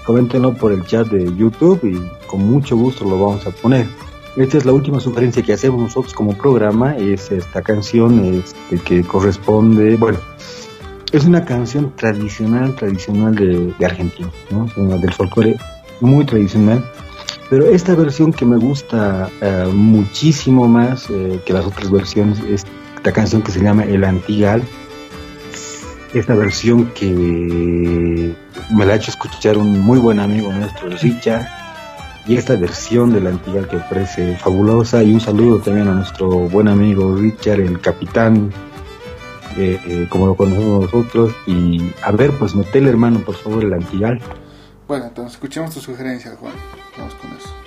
coméntenlo por el chat de YouTube y con mucho gusto lo vamos a poner. Esta es la última sugerencia que hacemos nosotros como programa, es esta canción este, que corresponde, bueno, es una canción tradicional, tradicional de, Argentina, ¿no? Del folclore muy tradicional. Pero esta versión que me gusta eh, muchísimo más eh, que las otras versiones es esta canción que se llama El Antigal. Esta versión que me la ha hecho escuchar un muy buen amigo nuestro, Richard. Y esta versión del Antigal que parece fabulosa. Y un saludo también a nuestro buen amigo Richard, el capitán eh, eh, como lo conocemos nosotros. Y a ver, pues metele hermano, por favor, el antigal. Bueno, entonces escuchemos tu sugerencia, Juan. Vamos con eso.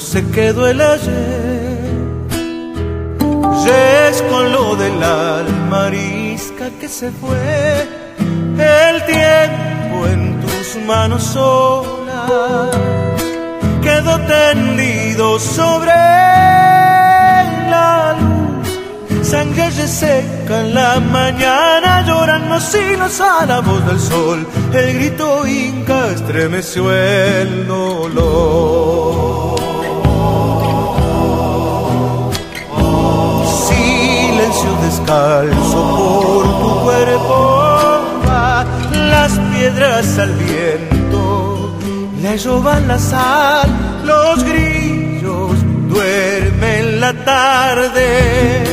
Se quedó el ayer. Es con lo del alma arisca que se fue. El tiempo en tus manos solas quedó tendido sobre la luz. Sangre seca en la mañana, lloran los hilos a la voz del sol. El grito inca estremeció el dolor. Descalzo por tu cuerpo, las piedras al viento, le roban la sal, los grillos duermen la tarde.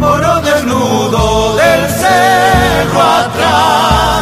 Oro desnudo del cerro atrás,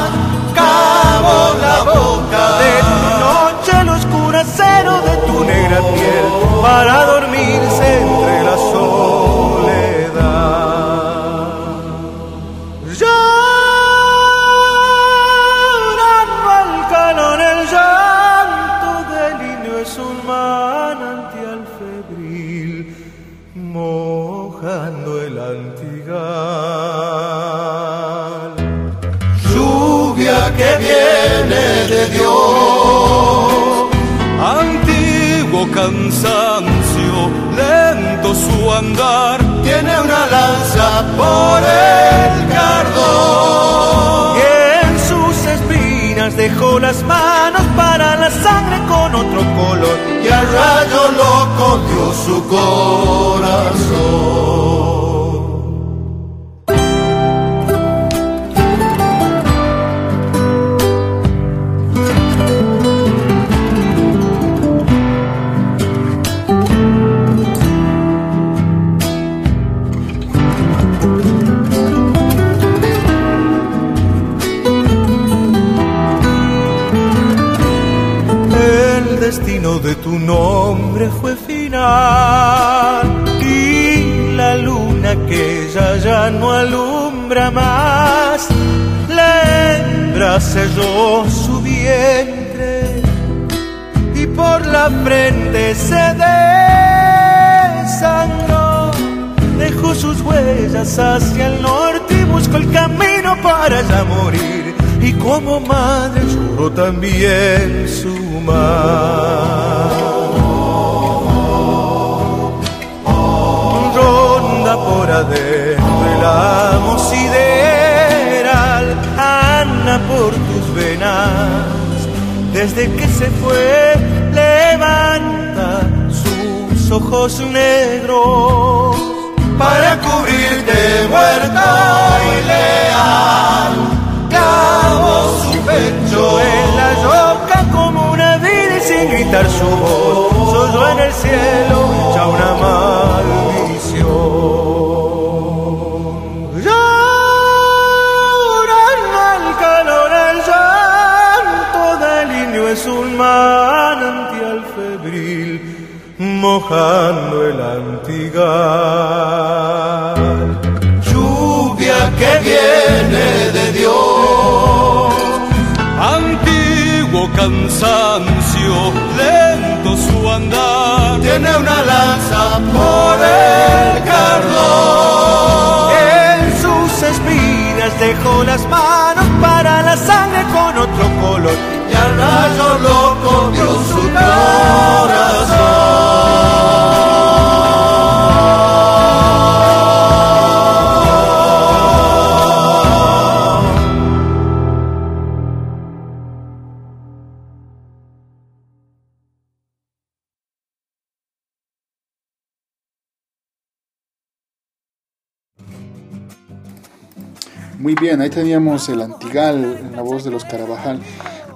teníamos el Antigal en la voz de los Carabajal.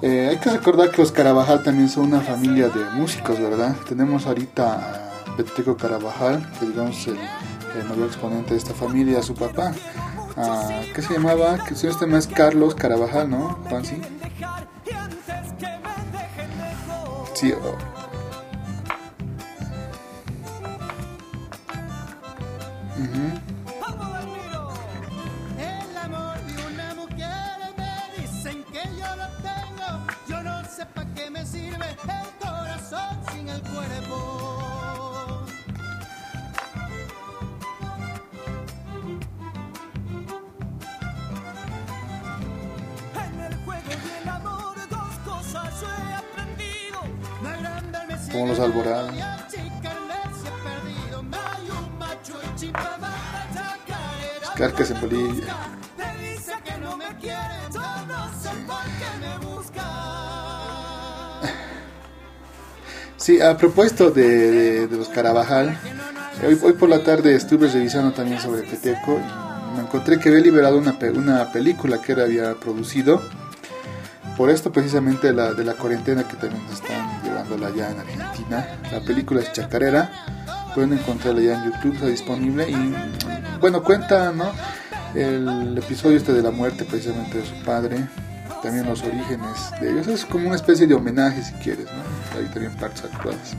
Eh, hay que recordar que los Carabajal también son una familia de músicos, ¿verdad? Tenemos ahorita a Beteco Carabajal, que digamos el, el mayor exponente de esta familia, su papá. Ah, ¿Qué se llamaba? Que si no es Carlos Carabajal, ¿no? Juan, sí. Sí, Sí, a propósito de, de- de los Carabajal, hoy, por la tarde estuve revisando también sobre Peteco y me encontré que había liberado una, una película que él había producido. Por esto precisamente la, de la cuarentena que también están llevándola allá en Argentina. La película es Chacarera, pueden encontrarla ya en YouTube, está disponible y bueno, cuenta ¿no? el episodio este de la muerte precisamente de su padre, también los orígenes de ellos. Es como una especie de homenaje si quieres, ¿no? También partes actuadas.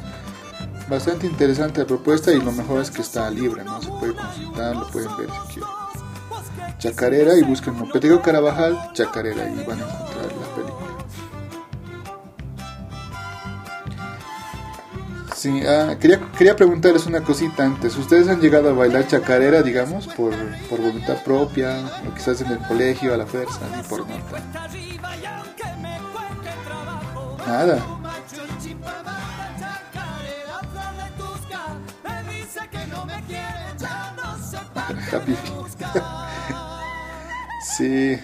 Bastante interesante la propuesta y lo mejor es que está libre, ¿no? Se puede consultar, lo pueden ver si quieren. Chacarera y busquen Mopeteo Carabajal, Chacarera y van a encontrar la película. Sí, ah, quería, quería preguntarles una cosita antes. ¿Ustedes han llegado a bailar chacarera, digamos, por, por voluntad propia, o quizás en el colegio a la fuerza, ni por nota? Nada. Happy. sí.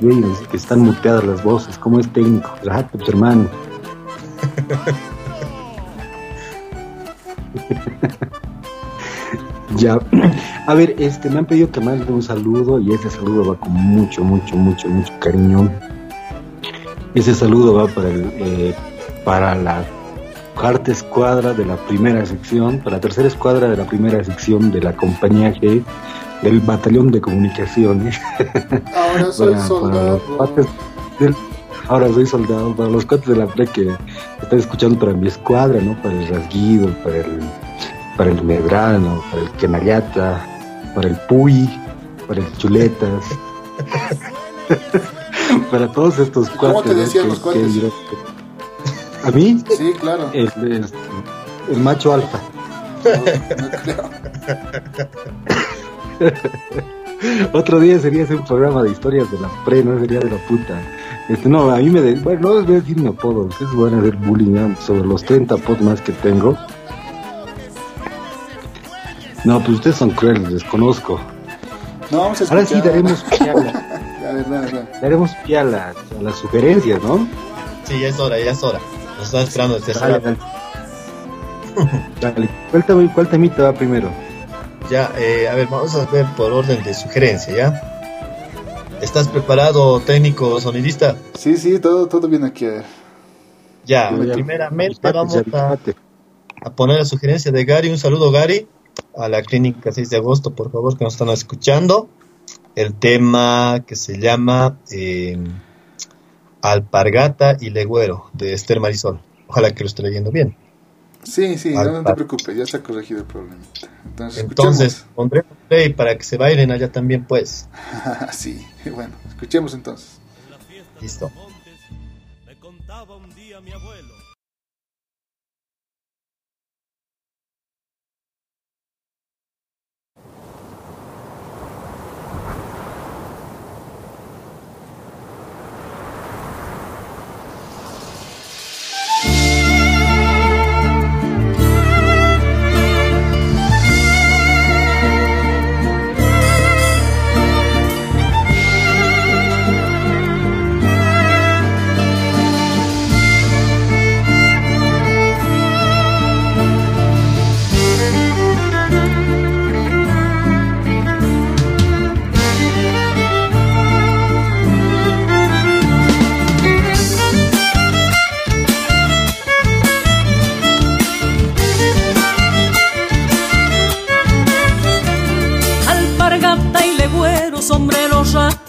Güey, están muteadas las voces. ¿Cómo es técnico? Relájate, pues, hermano. ya. A ver, este, me han pedido que mande un saludo y ese saludo va con mucho, mucho, mucho, mucho cariño. Ese saludo va para, el, eh, para la cuarta escuadra de la primera sección, para la tercera escuadra de la primera sección de la compañía G del batallón de comunicaciones. Ahora soy Para- soldado. del- ahora soy soldado. Para los cuates de la pre que están escuchando para mi escuadra, ¿no? Para el rasguido, para el, para el medrano, para el quenayata, para el puy, para el chuletas, para todos estos ¿Cómo cuates. te ¿no? decían los que cuates? ¿A mí? Sí, claro. El, el- el macho alfa. No, no creo. Otro día sería hacer un programa de historias de la pre, no sería de la puta. Este, no, a mí me... De, bueno, no les voy a decir mi apodo, ustedes van a hacer bullying ¿no? sobre los 30 apodos más que tengo. No, pues ustedes son crueles, les conozco. No, vamos a escuchar. Ahora sí daremos pie a, la- daremos pie a, las- sugerencias, ¿no? Sí, ya es hora, ya es hora. Nos están esperando desde hace Dale, rato. dale. Dale, ¿cuál, cuál temita va primero? Ya, eh, a ver, vamos a ver por orden de sugerencia, ¿ya? ¿Estás preparado, técnico sonidista? Sí, sí, todo, todo bien aquí. Ya, Ya, primeramente vamos a, a poner la sugerencia de Gary. Un saludo, Gary, a la clínica 6 de agosto, por favor, que nos están escuchando. El tema que se llama eh, Alpargata y Legüero, de Esther Marisol. Ojalá que lo esté leyendo bien. Sí, sí, no, no te preocupes, ya está corregido el problema. Entonces, Entonces, pondremos play para que se bailen allá también, pues. sí, bueno, escuchemos entonces. Listo. Me contaba un día mi abuelo.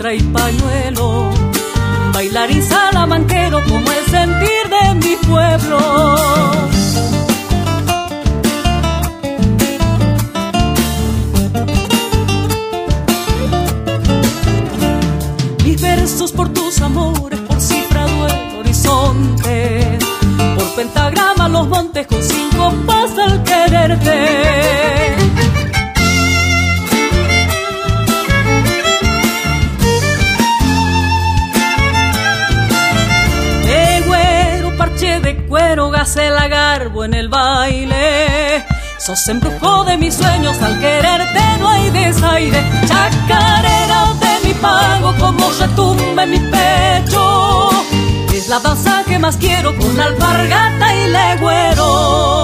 Rastra y pañuelo. Sos embrujo de mis sueños, al quererte no hay desaire. Chacarera de mi pago, como retumba en mi pecho. Es la danza que más quiero con alpargata y legüero.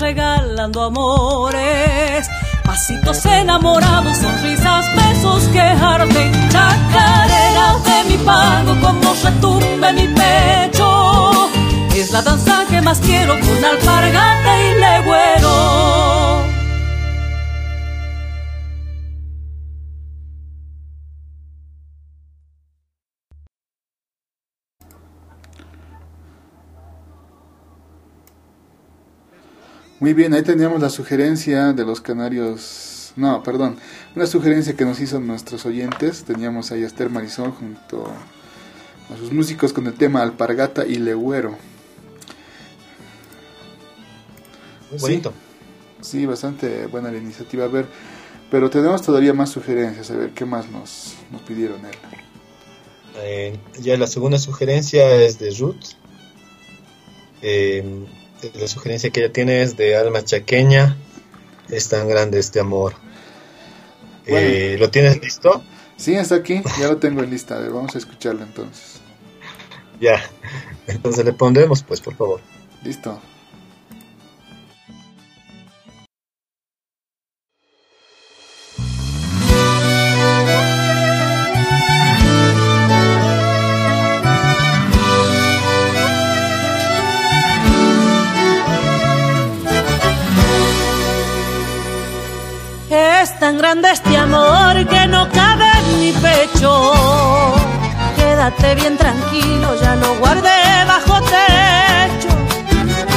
Regalando amores. Pasitos enamorados, sonrisas, besos que arden. Chacareras de mi pago como retumba en mi pecho. Es la danza que más quiero con alpargata y legüero. Muy bien, ahí teníamos la sugerencia de los canarios. No, perdón, una sugerencia que nos hizo nuestros oyentes. Teníamos ahí a Esther Marisol junto a sus músicos con el tema Alpargata y Legüero. Muy Sí. bonito. Sí, bastante buena la iniciativa. A ver, pero tenemos todavía más sugerencias. A ver, ¿qué más nos, nos pidieron él? Eh, ya la segunda sugerencia es de Ruth. Eh, la sugerencia que ella tiene es de Alma Chaqueña. Es tan grande este amor. Eh, ¿Lo tienes listo? Sí, está aquí, ya lo tengo en lista. A ver, vamos a escucharlo entonces. Ya, entonces le pondremos, pues, por favor. Listo. Tan grande este amor que no cabe en mi pecho. Quédate bien tranquilo, ya lo guardé bajo techo.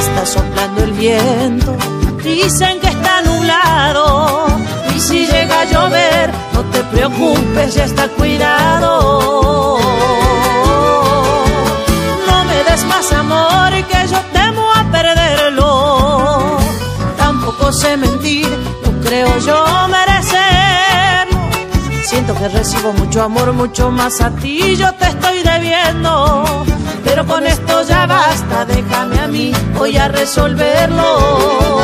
Está soplando el viento, dicen que está nublado. Y si llega a llover, no te preocupes, ya está cuidado. No me des más Que recibo mucho amor, mucho más a ti, yo te estoy debiendo. Pero con esto ya basta, déjame a mí, voy a resolverlo.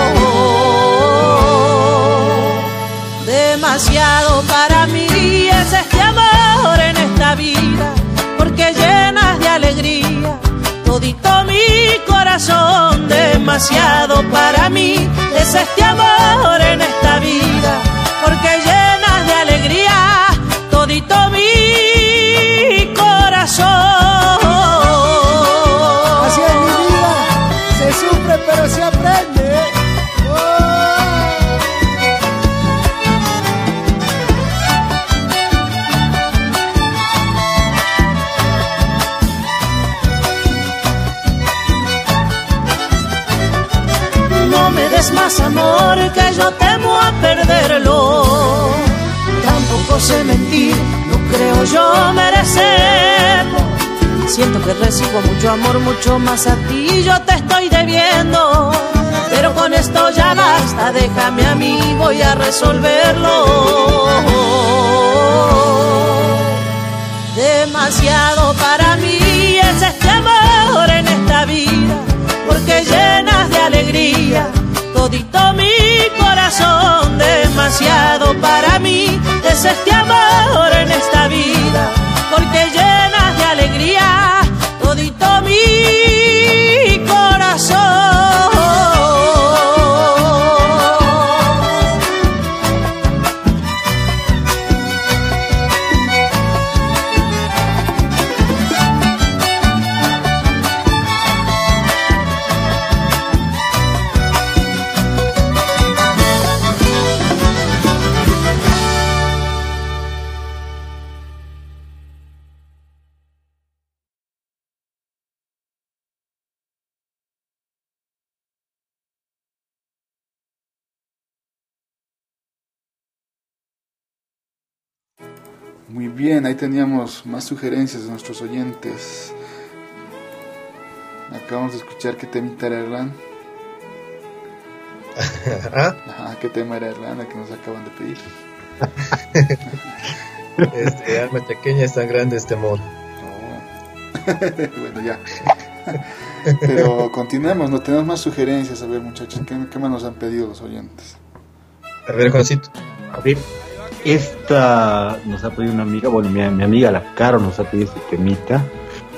Demasiado para mí es este amor en esta vida, porque llenas de alegría todito mi corazón. Demasiado para mí es este amor en esta vida, porque llenas Des más amor que yo temo a perderlo. Tampoco sé mentir, no creo yo merecerlo. Siento que recibo mucho amor, mucho más a ti, yo te estoy debiendo. Pero con esto ya basta, déjame a mí, voy a resolverlo. Demasiado para mí es este amor en esta vida, porque llenas de alegría todito mi corazón. Demasiado para mí es este amor en esta vida, bien, ahí teníamos más sugerencias de nuestros oyentes. Acabamos de escuchar qué temita era Erlan. ¿Ah? Ajá, qué tema era Erlan que nos acaban de pedir. Este, alma chaqueña es tan grande este amor. Oh. bueno, ya. Pero continuemos, no tenemos más sugerencias. A ver, muchachos, ¿qué, qué más nos han pedido los oyentes? A ver, Juancito. A ver, esta nos ha pedido una amiga, bueno, mi, mi amiga la Caro nos ha pedido este temita.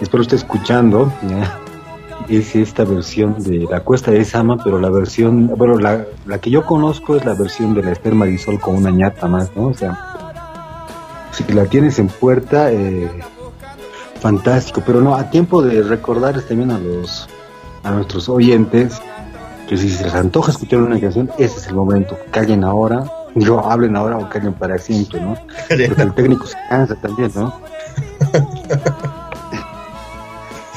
Espero esté escuchando. Es esta versión de La Cuesta de Sama, pero la versión, bueno, la, la que yo conozco es la versión de la Esther Marisol con una ñata más, ¿no? O sea, si la tienes en puerta, eh, fantástico, pero no, a tiempo de recordarles también a los a nuestros oyentes que si se les antoja escuchar una canción, ese es el momento, callen ahora, yo hablen ahora o callen para siempre, ¿no? Porque el técnico se cansa también, ¿no?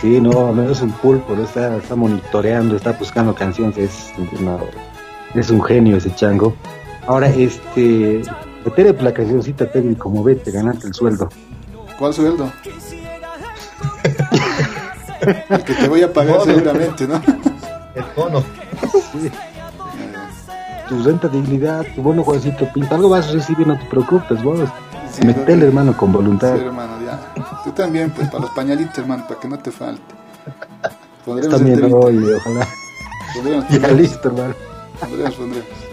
Sí, no, no es un pulpo, ¿no? está, está monitoreando, está buscando canciones, es, no, es un genio ese chango. Ahora, este, meterle la cancioncita técnico, movete, ganate el sueldo. ¿Cuál sueldo? El que te voy a pagar seguramente, ¿no? El bono. Tu renta dignidad, tu bono Juancito Pinto, algo vas a recibir, no te preocupes, vos. Sí, Metele, hermano, con voluntad. Sí, hermano, ya. Tú también, pues, para los pañalitos, hermano, para que no te falte. Pondremos También hoy, ojalá. Pondremos, Ya listo, hermano. pondremos, pondremos.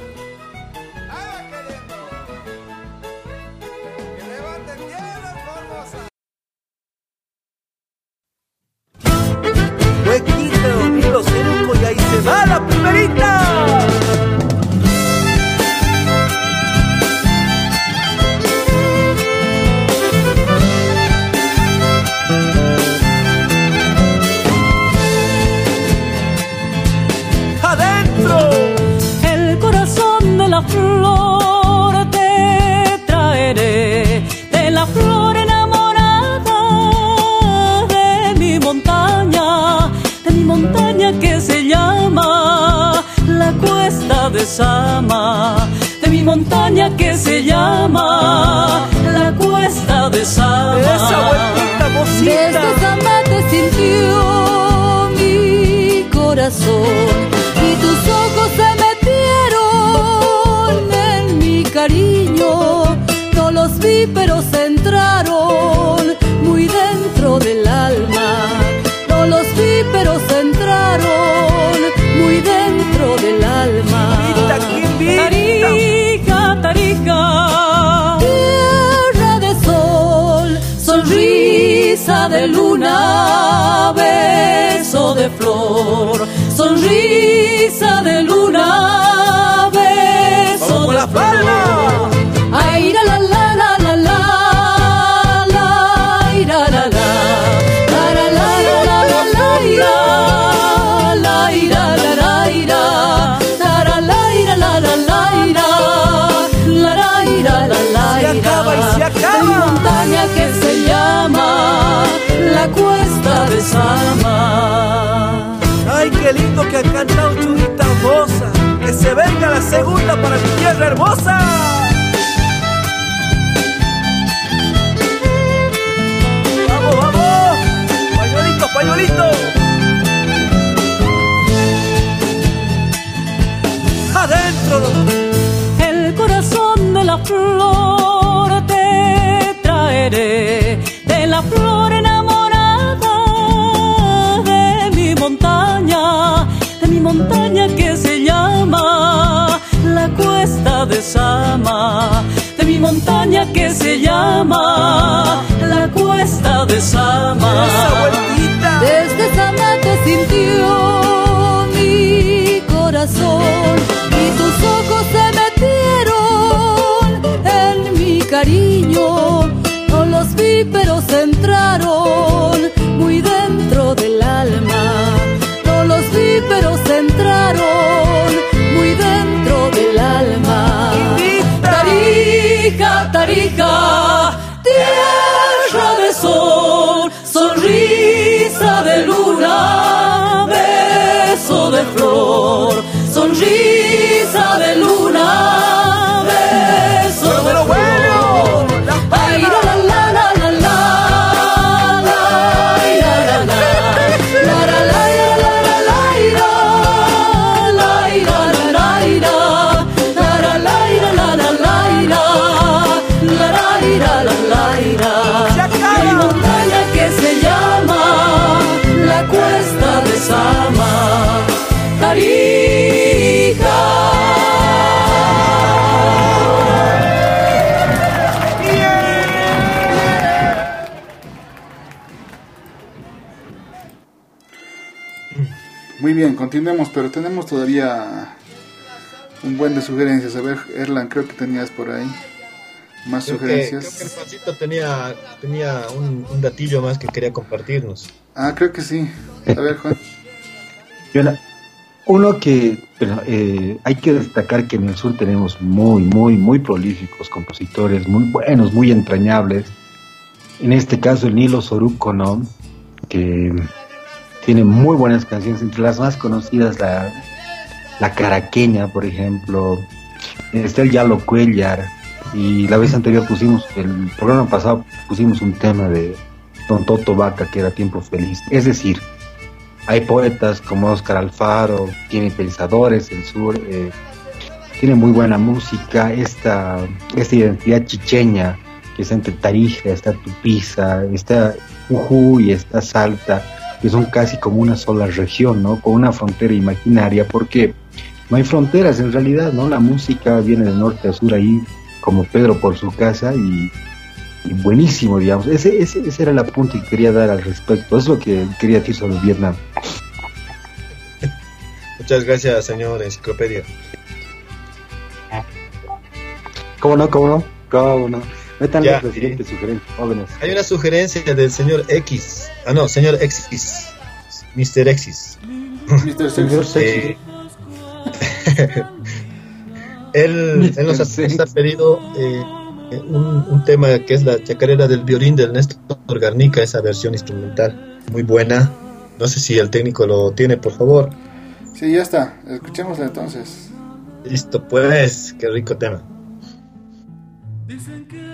Montaña que se llama la cuesta de Sama, de mi montaña que se llama la cuesta de Sama. Esa vueltita, mocita. Desde Sama te sintió mi corazón y tus ojos se metieron en mi cariño. No los vi pero de luna, beso de flor. Sonrisa de luna, segunda para mi tierra hermosa. Vamos, vamos. Pañuelito, pañuelito. Adentro. El corazón de la flor te traeré, de la flor enamorada de mi montaña, de mi montaña que de mi montaña que se llama la cuesta de Sama. Desde Sama te sintió mi corazón y tus ojos se metieron en mi cariño. No los vi pero se entraron continuemos, pero tenemos todavía un buen de sugerencias. A ver, Erlan, creo que tenías por ahí más Creo que, creo que el sugerencias. Tenía, tenía un, un datillo más que quería compartirnos. Ah, creo que sí. A ver, Juan. Yo la- uno que pero, eh, hay que destacar que en el sur tenemos muy, muy, muy prolíficos compositores, muy buenos, muy entrañables. En este caso el Nilo Soruco, ¿no? Que tiene muy buenas canciones, entre las más conocidas la, la Caraqueña, por ejemplo, está el Yalo Cuellar, y la vez anterior pusimos, el programa pasado pusimos un tema de Don Toto Vaca, que era Tiempo Feliz. Es decir, hay poetas como Oscar Alfaro, tiene pensadores, el sur, eh, tiene muy buena música, esta, esta identidad chicheña que está entre Tarija, está Tupiza, está Jujuy, está Salta, que son casi como una sola región, ¿no? Con una frontera imaginaria, porque no hay fronteras en realidad, ¿no? La música viene de norte a sur ahí, como Pedro por su casa, y, y buenísimo, digamos. Ese, ese, ese era el apunte que quería dar al respecto. Eso es lo que quería decir sobre Vietnam. Muchas gracias, señor Enciclopedia. ¿Cómo no? ¿Cómo no? ¿Cómo no? Metan Ya, la siguiente sugerencia, jóvenes. Hay una sugerencia del señor X. Ah, no, señor X. Mr. X. Mr. Señor. Eh, él, él nos, ha, nos ha pedido eh, un, un tema que es la chacarera del violín del Néstor Garnica, esa versión instrumental. Muy buena. No sé si el técnico lo tiene, por favor. Sí, ya está. Escuchémosla entonces. Listo, pues. Qué rico tema. último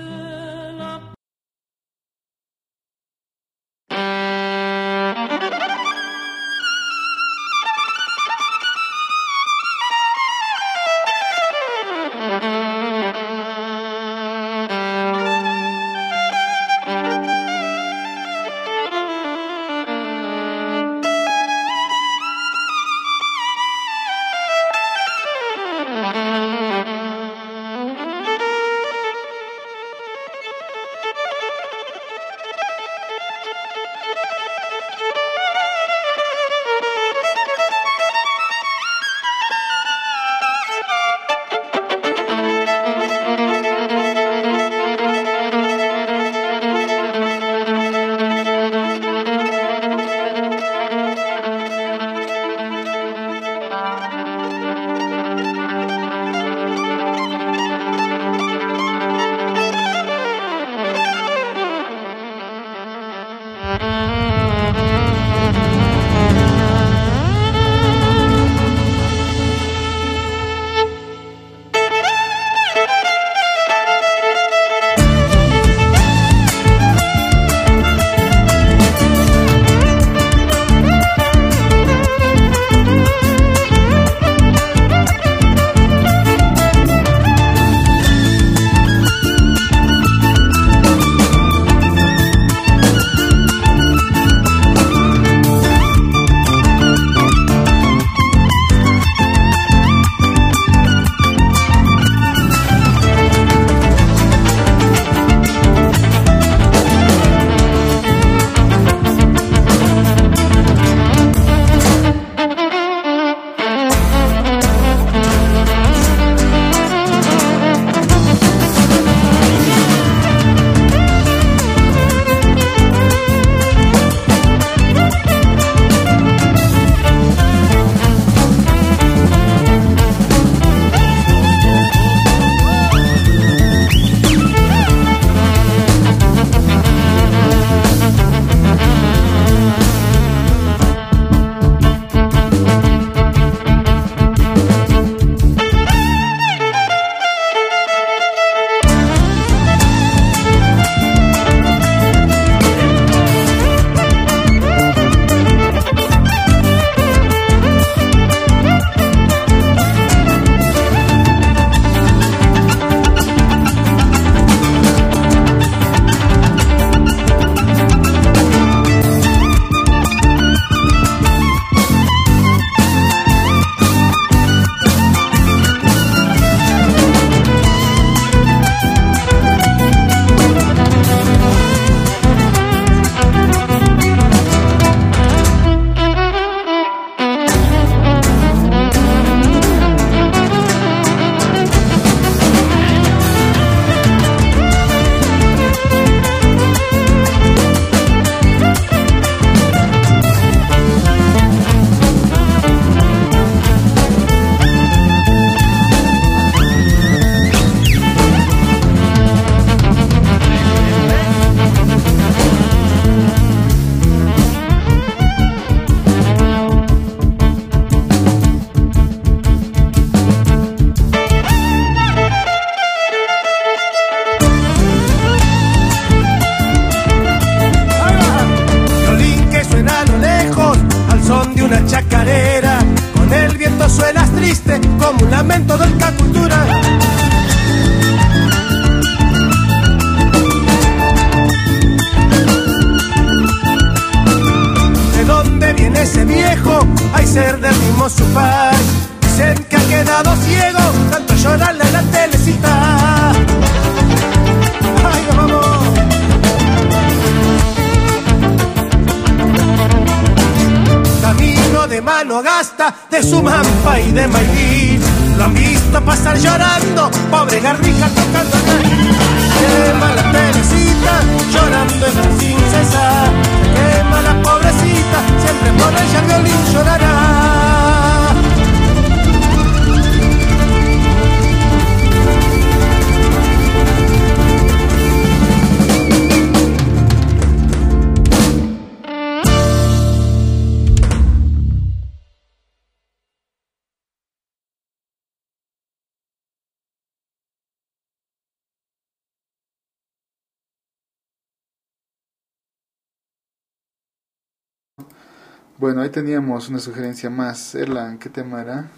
una sugerencia más. Erlan, ¿qué tema era?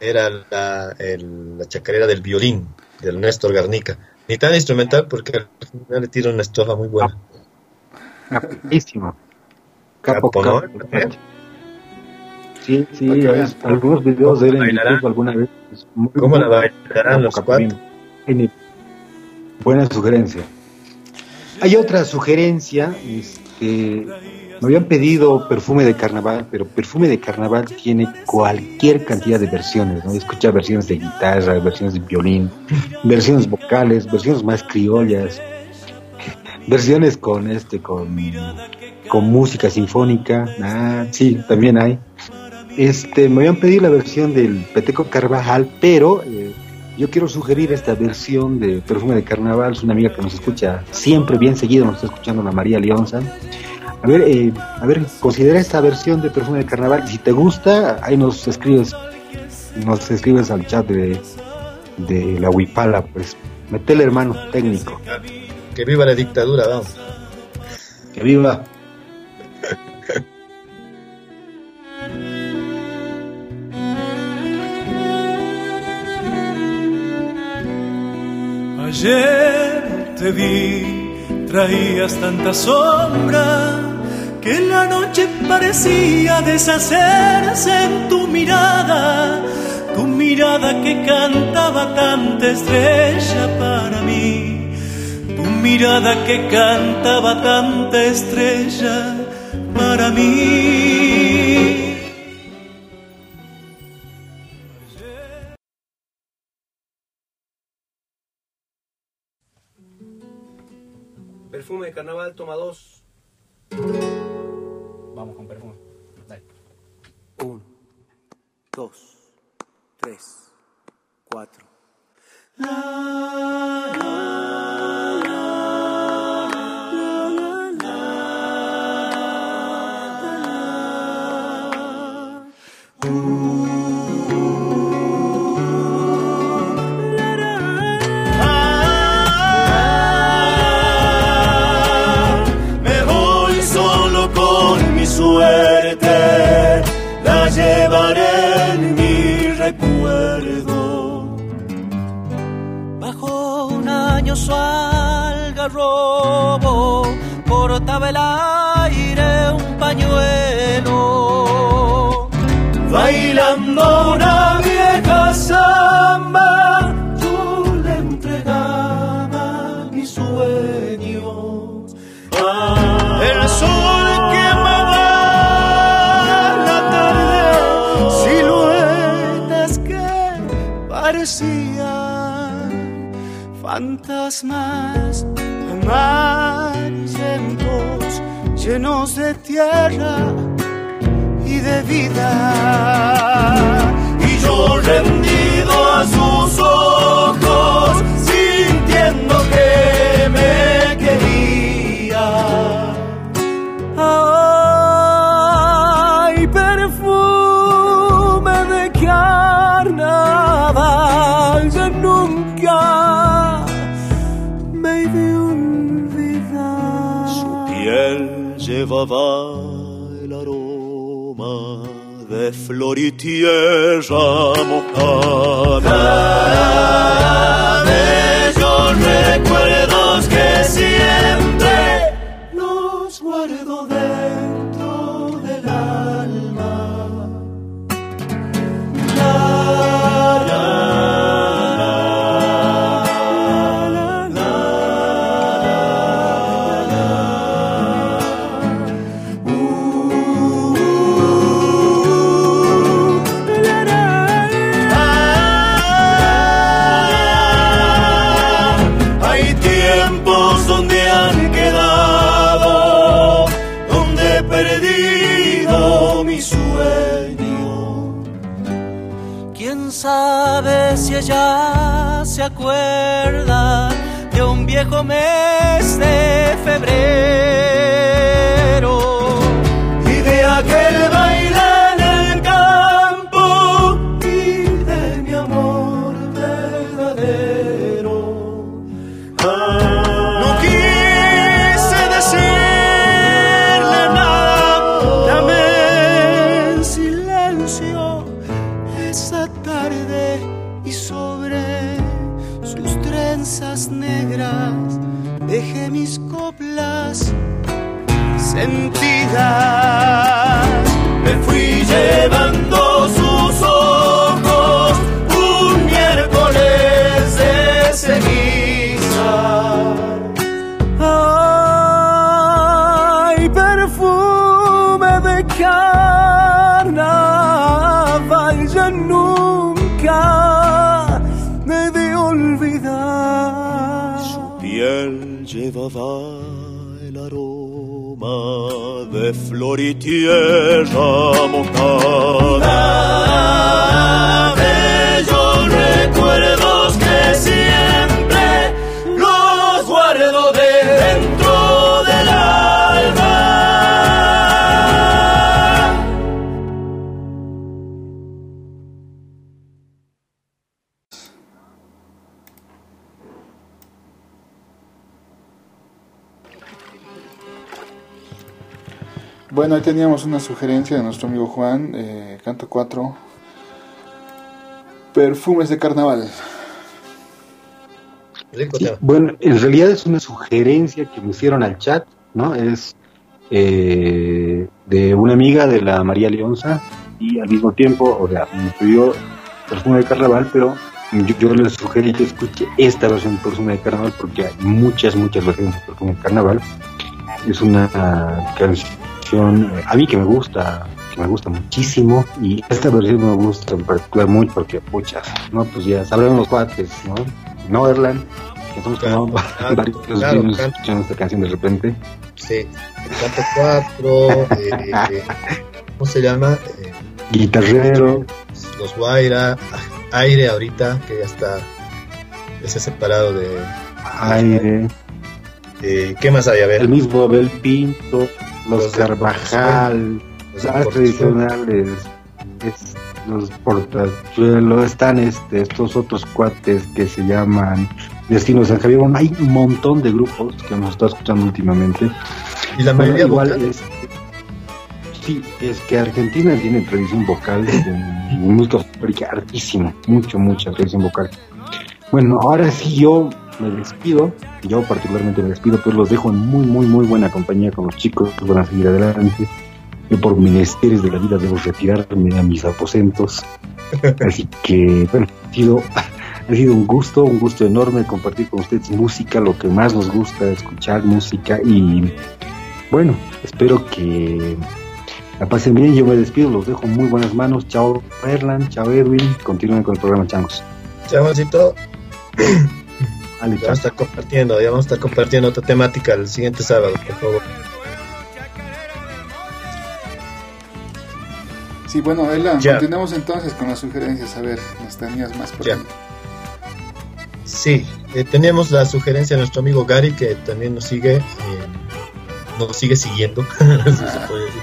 Era la, el- la chacarera del violín, del Néstor Garnica. Ni tan instrumental porque al final le tira una estrofa muy buena. Capísimo. Capo, Capo, ¿no? capo. Sí, sí, hay algunos videos de él en. YouTube alguna vez. Muy ¿Cómo la bailarán los cuatro? Buena sugerencia. Hay otra sugerencia, este, me habían pedido perfume de carnaval, pero perfume de carnaval tiene cualquier cantidad de versiones, ¿no? Escucha versiones de guitarra, versiones de violín, versiones vocales, versiones más criollas, versiones con este, con, con música sinfónica, ah, sí, también hay. Este, me habían pedido la versión del Peteco Carvajal, pero eh, yo quiero sugerir esta versión de Perfume de Carnaval. Es una amiga que nos escucha siempre, bien seguido, nos está escuchando la María Leonza. A ver, eh, a ver, considera esta versión de Perfume de Carnaval. Si te gusta, ahí nos escribes, nos escribes al chat de, de la Huipala, pues. Metele, hermano, técnico. Que viva la dictadura, vamos. Que viva. Ayer te vi, traías tanta sombra que la noche parecía deshacerse en tu mirada, tu mirada que cantaba tanta estrella para mí, tu mirada que cantaba tanta estrella para mí. Perfume de carnaval, toma dos. Vamos con perfume. Dale. Uno, dos, tres, cuatro. Su algarrobo cortaba el aire un pañuelo. Bailando una vieja samba, yo le entregaba mis sueños. El sol quemaba la tarde, siluetas que parecían fantasmas amarillentos, llenos de tierra y de vida. Y yo rendido a sus ojos, llevaba el aroma de flor y tierra mojada. Bellos recuerdos que siempre ella se acuerda de un viejo mes de flor Bueno, ahí teníamos una sugerencia de nuestro amigo Juan, eh, canto 4, perfumes de carnaval. Sí, bueno, en realidad es una sugerencia que me hicieron al chat, ¿no? Es eh, de una amiga de la María Leonza y al mismo tiempo, o sea, me pidió perfume de carnaval, pero yo, yo le sugerí que escuche esta versión de perfume de carnaval porque hay muchas, muchas versiones de perfume de carnaval. Es una canción, eh, a mí que me gusta, que me gusta muchísimo y esta versión me gusta en particular mucho porque, puchas, ¿no? Pues ya sabrán los cuates, ¿no? No, Erland, que estamos Claro, varios claro, escuchando esta canción de repente. Sí, el canto 4, eh, ¿cómo se llama? Eh, Guitarrero, los Guaira, Aire ahorita, que ya está, ya se ha separado de... aire, eh, ¿Qué más hay? A ver, el mismo Abel Pinto, los, Carvajal, los Portezuelo. tradicionales, es- los portachuelos, están este, estos otros cuates que se llaman Destino de San Javier. Bueno, hay un montón de grupos que hemos estado escuchando últimamente. y la Bueno, mayoría igual vocal. es, sí, es que Argentina tiene tradición vocal de música hartísima, mucho, mucha tradición vocal. Bueno, ahora sí yo me despido, yo particularmente me despido, pero los dejo en muy, muy, muy buena compañía con los chicos que van a seguir adelante. Yo por menesteres de la vida debo retirarme a mis aposentos. Así que, bueno, ha sido, ha sido un gusto, un gusto enorme compartir con ustedes música, lo que más nos gusta, escuchar música y bueno, espero que la pasen bien. Yo me despido, los dejo en muy buenas manos. Chao, Erland, chao, Edwin. Continúen con el programa, changos. Chavancito, Vale, ya vamos a estar compartiendo, ya vamos a estar compartiendo otra temática el siguiente sábado, por favor. Sí, bueno, Elan, Ya. continuamos entonces con las sugerencias. A ver, nos tenías más por Ya. ahí. Sí, eh, teníamos la sugerencia de nuestro amigo Gary, que también nos sigue, eh, nos sigue siguiendo, si se puede decir.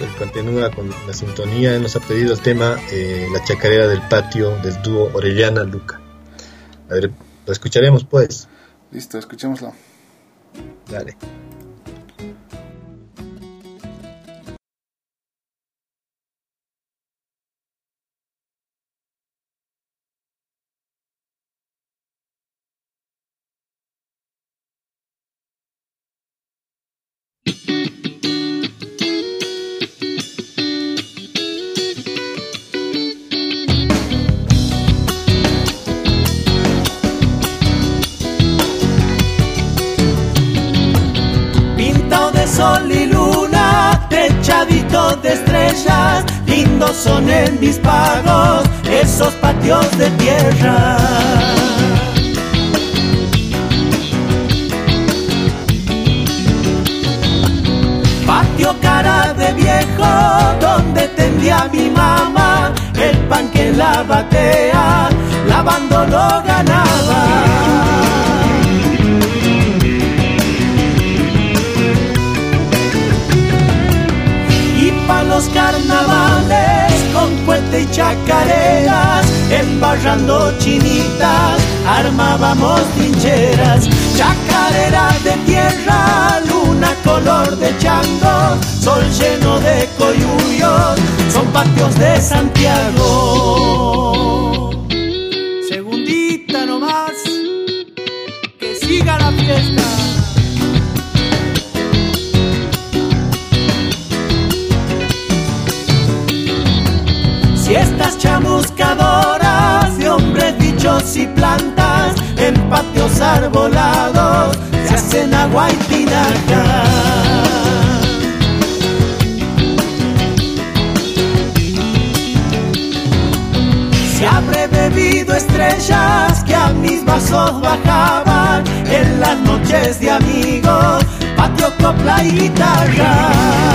Él continúa con la sintonía, nos ha pedido el tema eh, La chacarera del patio del dúo Orellana Luca. A ver, lo escucharemos pues. Listo, escuchémoslo. Dale. Son en las noches de amigos, patio, copla y guitarra.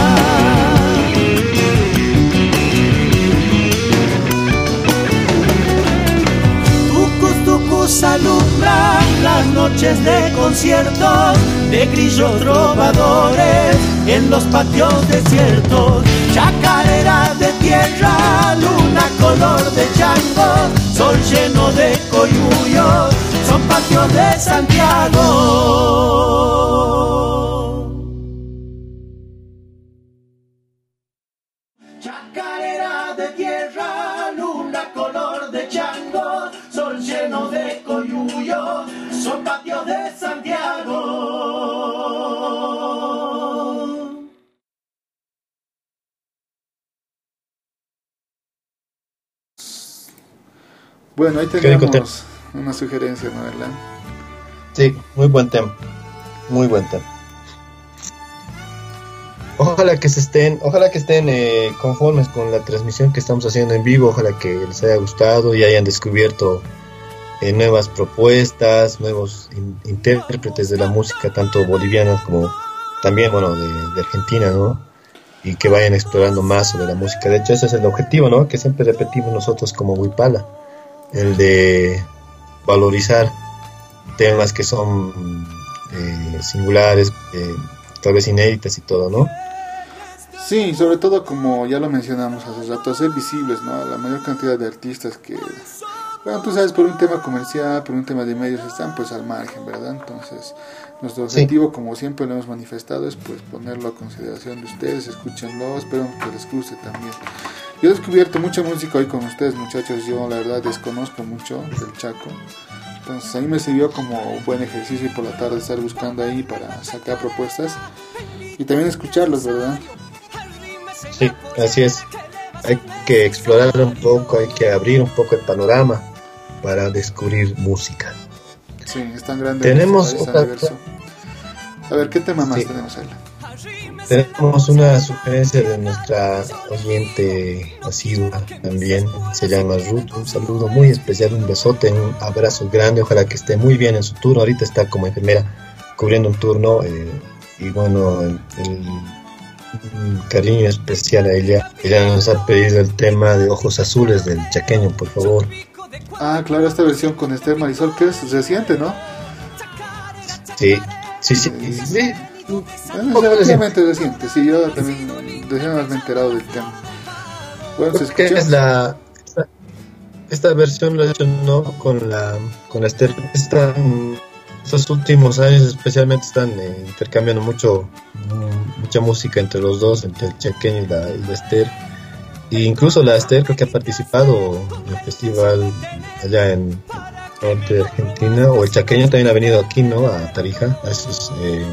Alumbran las noches de conciertos de grillos trovadores en los patios desiertos. Chacarera de tierra, luna color de chango, sol lleno de coyullos, son patios de Santiago. Bueno, ahí tenemos una sugerencia, ¿no, verdad? Sí, muy buen tema. Muy buen tema. Ojalá que se estén, ojalá que estén eh, conformes con la transmisión que estamos haciendo en vivo, ojalá que les haya gustado y hayan descubierto eh, nuevas propuestas, nuevos in- intérpretes de la música, tanto bolivianas como también, bueno, de, de Argentina, ¿no? Y que vayan explorando más sobre la música. De hecho, ese es el objetivo, ¿no? Que siempre repetimos nosotros como Huipala, el de valorizar temas que son eh, singulares, eh, tal vez inéditas y todo, ¿no? Sí, sobre todo como ya lo mencionamos hace rato, hacer visibles, ¿no? La mayor cantidad de artistas que, bueno, tú sabes, por un tema comercial, por un tema de medios, están pues al margen, ¿verdad? Entonces, nuestro Sí. objetivo, como siempre lo hemos manifestado, es pues ponerlo a consideración de ustedes, escúchenlo, espero que les guste también. Yo he descubierto mucha música hoy con ustedes, muchachos, yo la verdad desconozco mucho del Chaco. Entonces a mí me sirvió como un buen ejercicio y por la tarde estar buscando ahí para sacar propuestas y también escucharlos, ¿verdad? Sí, así es. Hay que explorar un poco, hay que abrir un poco el panorama para descubrir música. Sí, es tan grande Tenemos otra-. A ver, ¿qué tema más Sí. tenemos ahí? Tenemos una sugerencia de nuestra oyente asidua también, se llama Ruth. Un saludo muy especial, un besote, un abrazo grande. Ojalá que esté muy bien en su turno. Ahorita está como enfermera cubriendo un turno. eh, y bueno, el, el- un cariño especial a ella. Ella nos ha pedido el tema de Ojos Azules del Chaqueño, por favor. Ah, claro, esta versión con Esther Marisol, que es reciente, ¿no? Sí, sí, sí. sí. Ah, relativamente reciente, sí, yo también recién me he enterado del tema. Bueno, se escucha. es la esta, versión lo he hecho no con la con la Esther están estos últimos años especialmente están eh, intercambiando mucho mucha música entre los dos entre el chequeño y la, y la Esther. E incluso la Esther creo que ha participado en el festival allá en norte de Argentina. O el chaqueño también ha venido aquí no a Tarija a esos eh,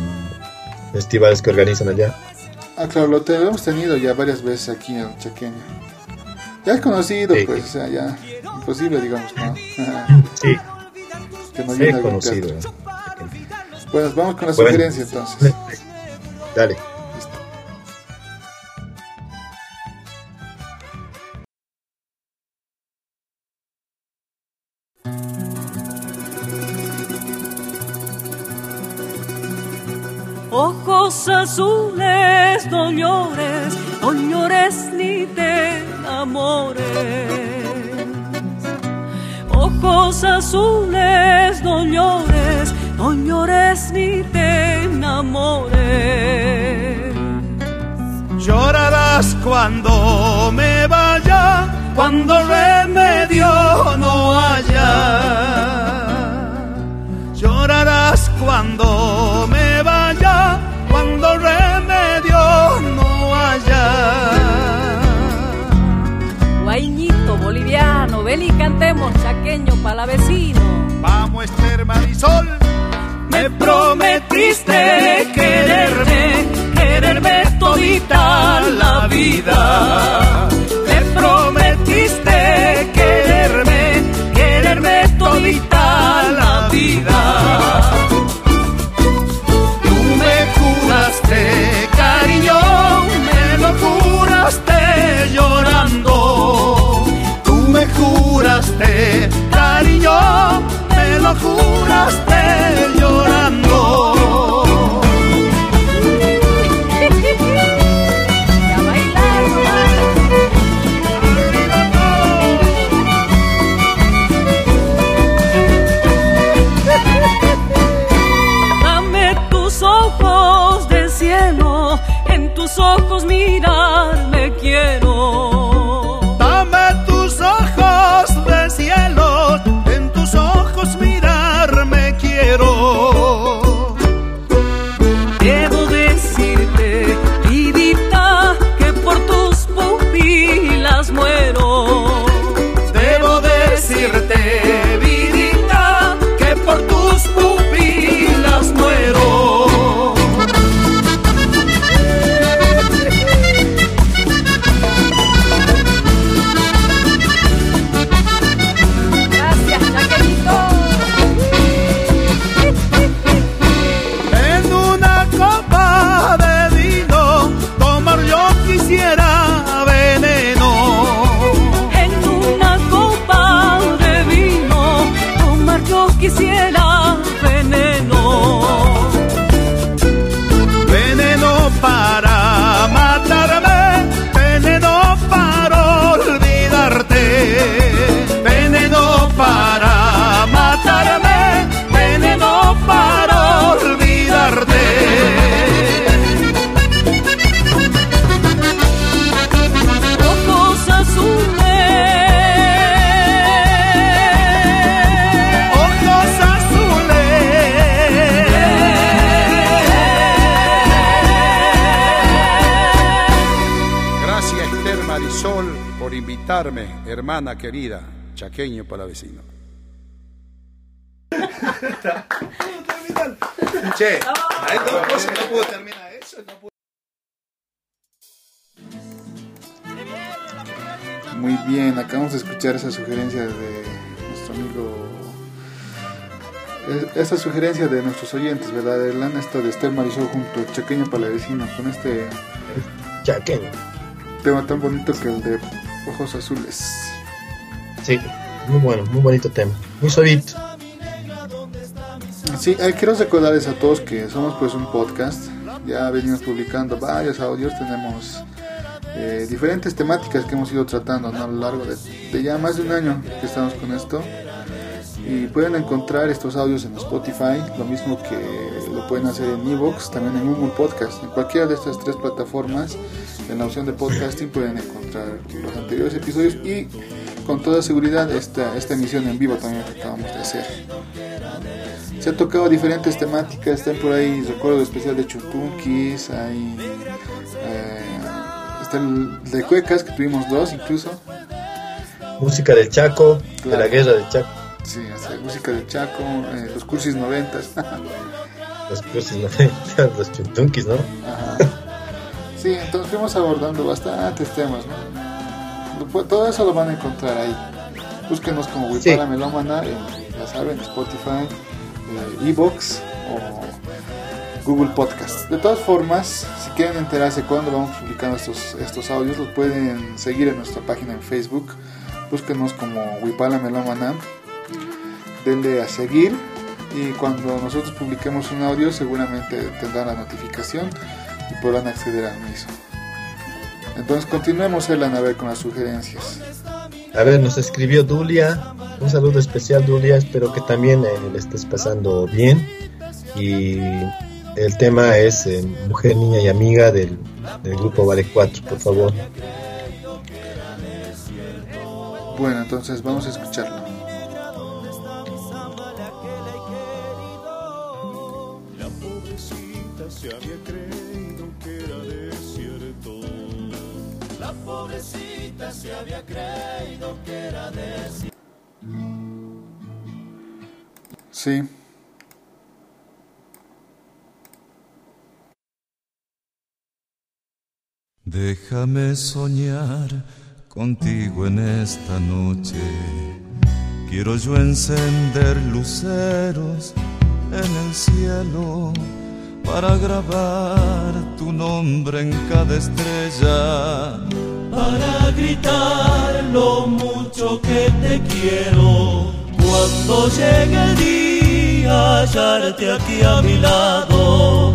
festivales que organizan allá Ah, claro, lo, te- lo hemos tenido ya varias veces aquí en el Chaqueño. Ya es conocido, Sí. pues, o sea, ya imposible, digamos, ¿no? sí que viene a conocido. Bueno, vamos con la Bueno. sugerencia entonces. dale Azules, no llores, no llores ni te enamores. ojos azules, no llores, no llores ni te enamores. Llorarás cuando me vaya, cuando remedio no haya. Llorarás cuando Marisol, me prometiste quererme, quererme todita la vida. Me prometiste quererme, quererme todita la vida. Tú me juraste, cariño, me lo juraste llorando. Tú me juraste, cariño, me lo juraste los hermana querida, chaqueño para vecino. Che, hay dos cosas, no puedo terminar eso. no puedo- Muy bien, acabamos de escuchar esa sugerencia de nuestro amigo. es- Esa sugerencia de nuestros oyentes, ¿verdad? Erlan, esta de Esther Marisol junto a Chaqueño Palavecino, con este Chaqueño. tema tan bonito que el de Ojos Azules. Sí, muy bueno, muy bonito tema. Muy suavito. Sí, eh, quiero recordarles a todos que somos pues un podcast. Ya venimos publicando varios audios, tenemos eh, diferentes temáticas que hemos ido tratando a lo largo de, de ya más de un año que estamos con esto. Y pueden encontrar estos audios en Spotify, lo mismo que lo pueden hacer en Evox, también en Google Podcast. En cualquiera de estas tres plataformas, en la opción de podcasting pueden encontrar los anteriores episodios y con toda seguridad esta, esta emisión en vivo también que acabamos de hacer. Se han tocado diferentes temáticas, están por ahí recuerdo especial de Chutunquis, hay eh, está el de Cuecas que tuvimos dos incluso, Música del Chaco, de la guerra del Chaco. sí, hasta música de Chaco, eh, los cursis noventas, Los cruces, ¿no? los chuntunquis, ¿no? Ajá. sí, entonces fuimos abordando bastantes temas, ¿no? Todo eso lo van a encontrar ahí, búsquenos como Wipara Sí. Melómana, en, ya saben, Spotify, eh, Evox o Google Podcast. De todas formas, si quieren enterarse cuando vamos publicando estos, estos audios, los pueden seguir en nuestra página en Facebook. Búsquenos como Wipala Melómana. Denle a seguir y cuando nosotros publiquemos un audio seguramente tendrán la notificación y podrán acceder al mismo. Entonces continuemos, Elan, a ver con las sugerencias. A ver, nos escribió Dulia un saludo especial, Dulia. Espero que también eh, le estés pasando bien. Y el tema es eh, Mujer, Niña y Amiga del, del grupo Vale 4, por favor. Bueno, entonces vamos a escucharlo. Había creído que era desierto. Sí. Déjame soñar contigo en esta noche. Quiero yo encender luceros en el cielo para grabar tu nombre en cada estrella. para gritar lo mucho que te quiero. Cuando llegue el día, hallarte aquí a mi lado.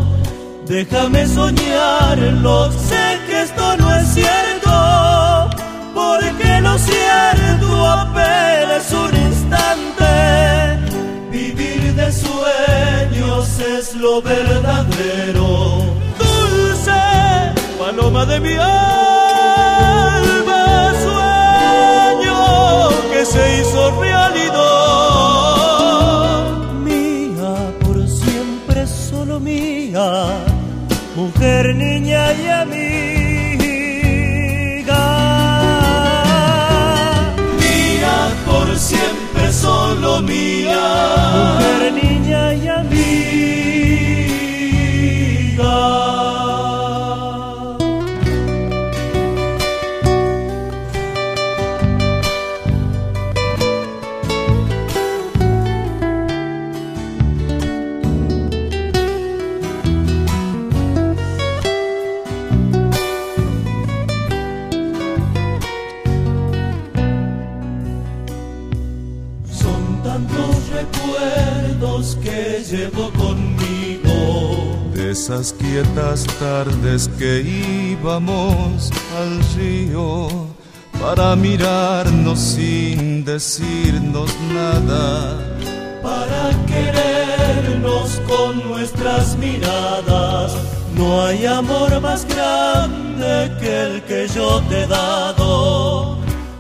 Déjame soñarlo, sé que esto no es cierto, porque lo cierto apenas un instante. Vivir de sueños es lo verdadero. Dulce paloma de mi alma, sueño que se hizo realidad. Mía, por siempre solo mía, mujer, niña y amiga. Mía, por siempre solo mía, mujer, niña y amiga. Tardes que íbamos al río para mirarnos sin decirnos nada. para querernos con nuestras miradas. No hay amor más grande que el que yo te he dado.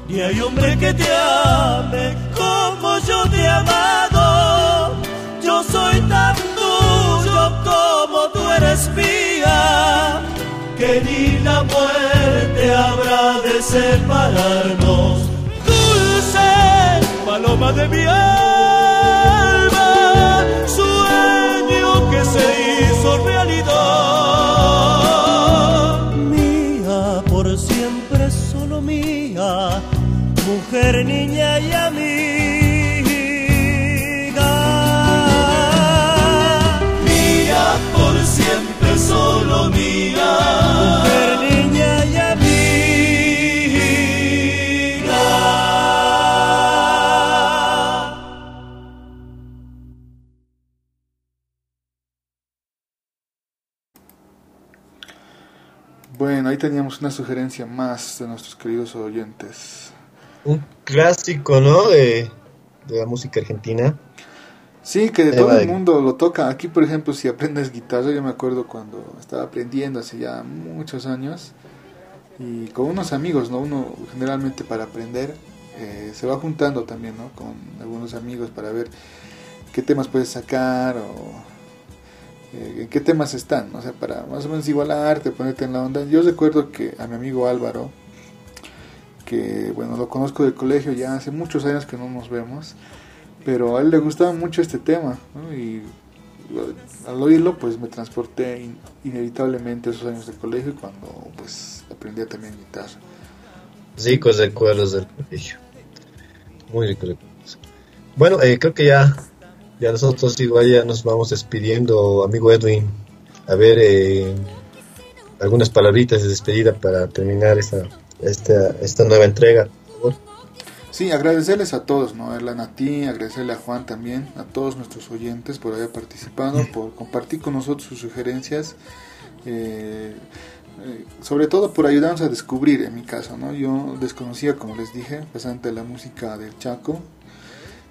Ni hay hombre que te ame como yo te he amado. Yo soy tan Que ni la muerte habrá de separarnos. Dulce paloma de mi alma, sueño que se hizo realidad. Mía, por siempre solo mía, mujer, niña y amiga. Bueno, ahí teníamos una sugerencia más de nuestros queridos oyentes. Un clásico, ¿no? De, de la música argentina. Sí, que de todo el mundo lo toca. Aquí, por ejemplo, si aprendes guitarra, yo me acuerdo cuando estaba aprendiendo hace ya muchos años y con unos amigos, ¿no? Uno generalmente para aprender eh, se va juntando también, ¿no? Con algunos amigos para ver qué temas puedes sacar o eh, en qué temas están, ¿no? o sea, para más o menos igualarte, ponerte en la onda. Yo recuerdo que a mi amigo Álvaro, que bueno, lo conozco del colegio ya hace muchos años que no nos vemos, pero a él le gustaba mucho este tema. Y lo- al oírlo, pues me transporté in- inevitablemente a esos años de colegio cuando pues aprendía también guitarra. Ricos recuerdos del colegio. Muy ricos recuerdos. Bueno, eh, creo que ya, ya nosotros igual ya nos vamos despidiendo, amigo Edwin. A ver, eh, algunas palabritas de despedida para terminar esta, esta, esta nueva entrega. Sí, agradecerles a todos, ¿no? Erlan a ti, agradecerle a Juan también, a todos nuestros oyentes por haber participado, por compartir con nosotros sus sugerencias, eh, eh, sobre todo por ayudarnos a descubrir, en mi caso, ¿no? Yo desconocía, como les dije, bastante la música del Chaco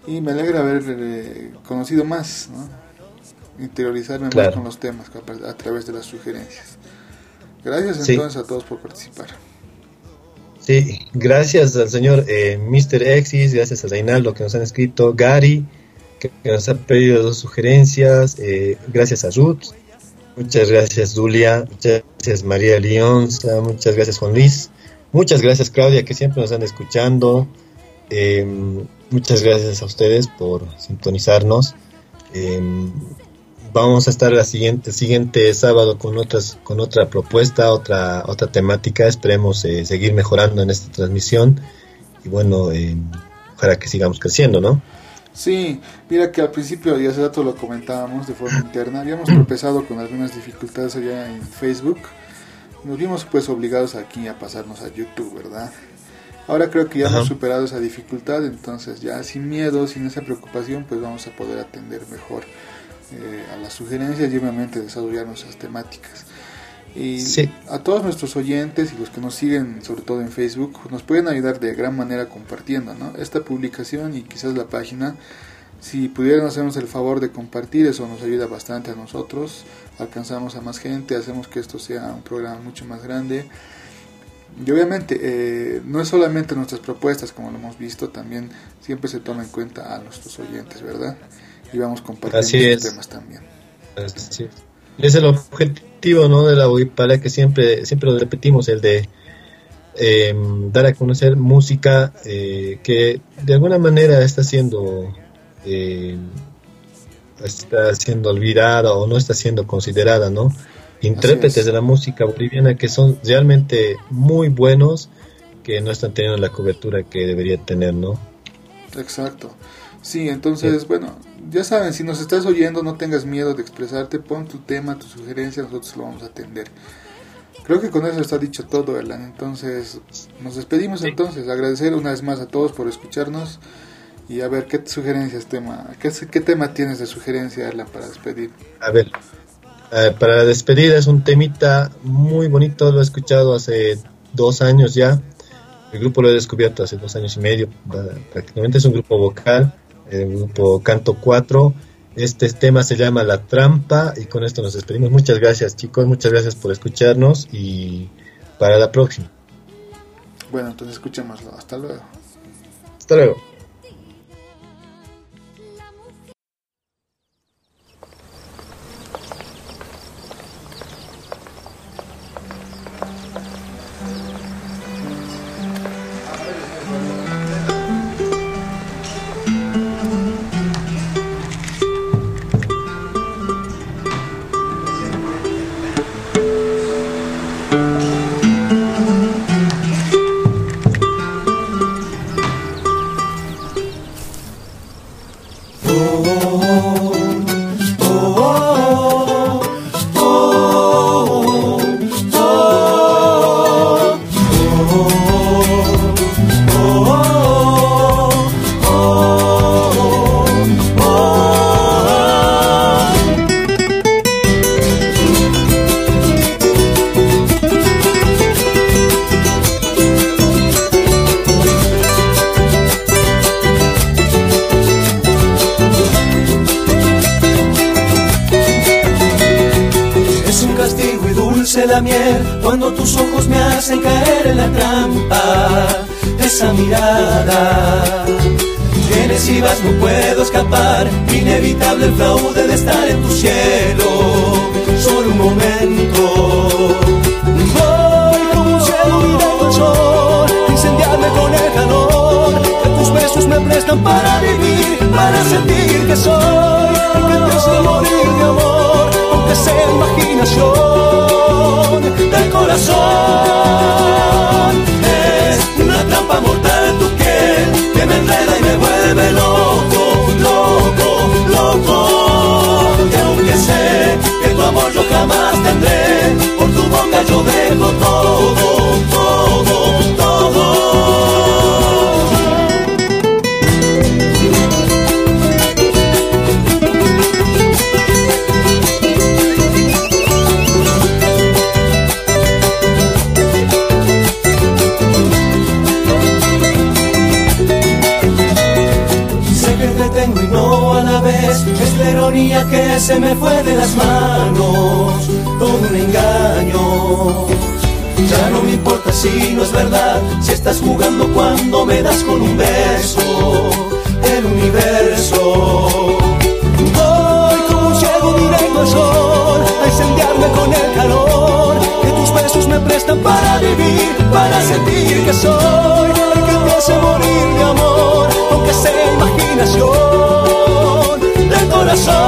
Y me alegra haber eh, conocido más, ¿no? interiorizarme Claro. más con los temas a, a través de las sugerencias. Gracias Sí. entonces a todos por participar. Sí, gracias al señor eh, Mr. Exis, gracias a Reinaldo que nos han escrito, Gary que, nos ha pedido dos sugerencias, eh, gracias a Ruth, muchas gracias Julia, muchas gracias María Lionza, muchas gracias Juan Luis, muchas gracias Claudia que siempre nos están escuchando, eh, muchas gracias a ustedes por sintonizarnos. Vamos a estar la siguiente, el siguiente sábado con otras con otra propuesta, otra otra temática. Esperemos eh, seguir mejorando en esta transmisión y bueno, eh, ojalá que sigamos creciendo, ¿no? Sí, mira que al principio y hace rato lo comentábamos de forma interna, habíamos tropezado con algunas dificultades allá en Facebook. Nos vimos pues obligados aquí a pasarnos a YouTube, ¿verdad? Ahora creo que ya Ajá. hemos superado esa dificultad, entonces ya sin miedo, sin esa preocupación, pues vamos a poder atender mejor eh, a las sugerencias y obviamente desarrollar nuestras temáticas. Y Sí. a todos nuestros oyentes y los que nos siguen, sobre todo en Facebook, nos pueden ayudar de gran manera compartiendo ¿no? esta publicación y quizás la página. Si pudieran hacernos el favor de compartir, eso nos ayuda bastante a nosotros. Alcanzamos a más gente, hacemos que esto sea un programa mucho más grande. Y obviamente, eh, no es solamente nuestras propuestas, como lo hemos visto, también siempre se toma en cuenta a nuestros oyentes, ¿verdad? Y vamos compartiendo Así es. temas también. Así es. Es el objetivo ¿no? de la para que siempre, siempre lo repetimos, el de eh, dar a conocer música eh, que de alguna manera está siendo eh, está siendo olvidada o no está siendo considerada, ¿no? Intérpretes es. de la música boliviana que son realmente muy buenos que no están teniendo la cobertura que debería tener, ¿no? Exacto. Sí, entonces, bueno, ya saben, si nos estás oyendo, no tengas miedo de expresarte, pon tu tema, tu sugerencia, nosotros lo vamos a atender. Creo que con eso está dicho todo, Erlan. Entonces, nos despedimos entonces. Agradecer una vez más a todos por escucharnos y a ver qué sugerencias tema, qué, qué tema tienes de sugerencia, Erlan, para despedir. A ver, eh, para la despedida es un temita muy bonito, lo he escuchado hace dos años ya. El grupo lo he descubierto hace dos años y medio. Prácticamente es un grupo vocal, el grupo Canto 4. Este tema se llama La Trampa y con esto nos despedimos. Muchas gracias chicos, muchas gracias por escucharnos y para la próxima. Bueno, entonces escuchémoslo. Hasta luego. Hasta luego. Fraude de se me fue de las manos, todo un engaño. Ya no me importa si no es verdad, si estás jugando cuando me das con un beso el universo. Voy como un ciego directo al sol, a incendiarme con el calor que tus besos me prestan para vivir, para sentir que soy el que te hace morir de amor, aunque sea imaginación corazón.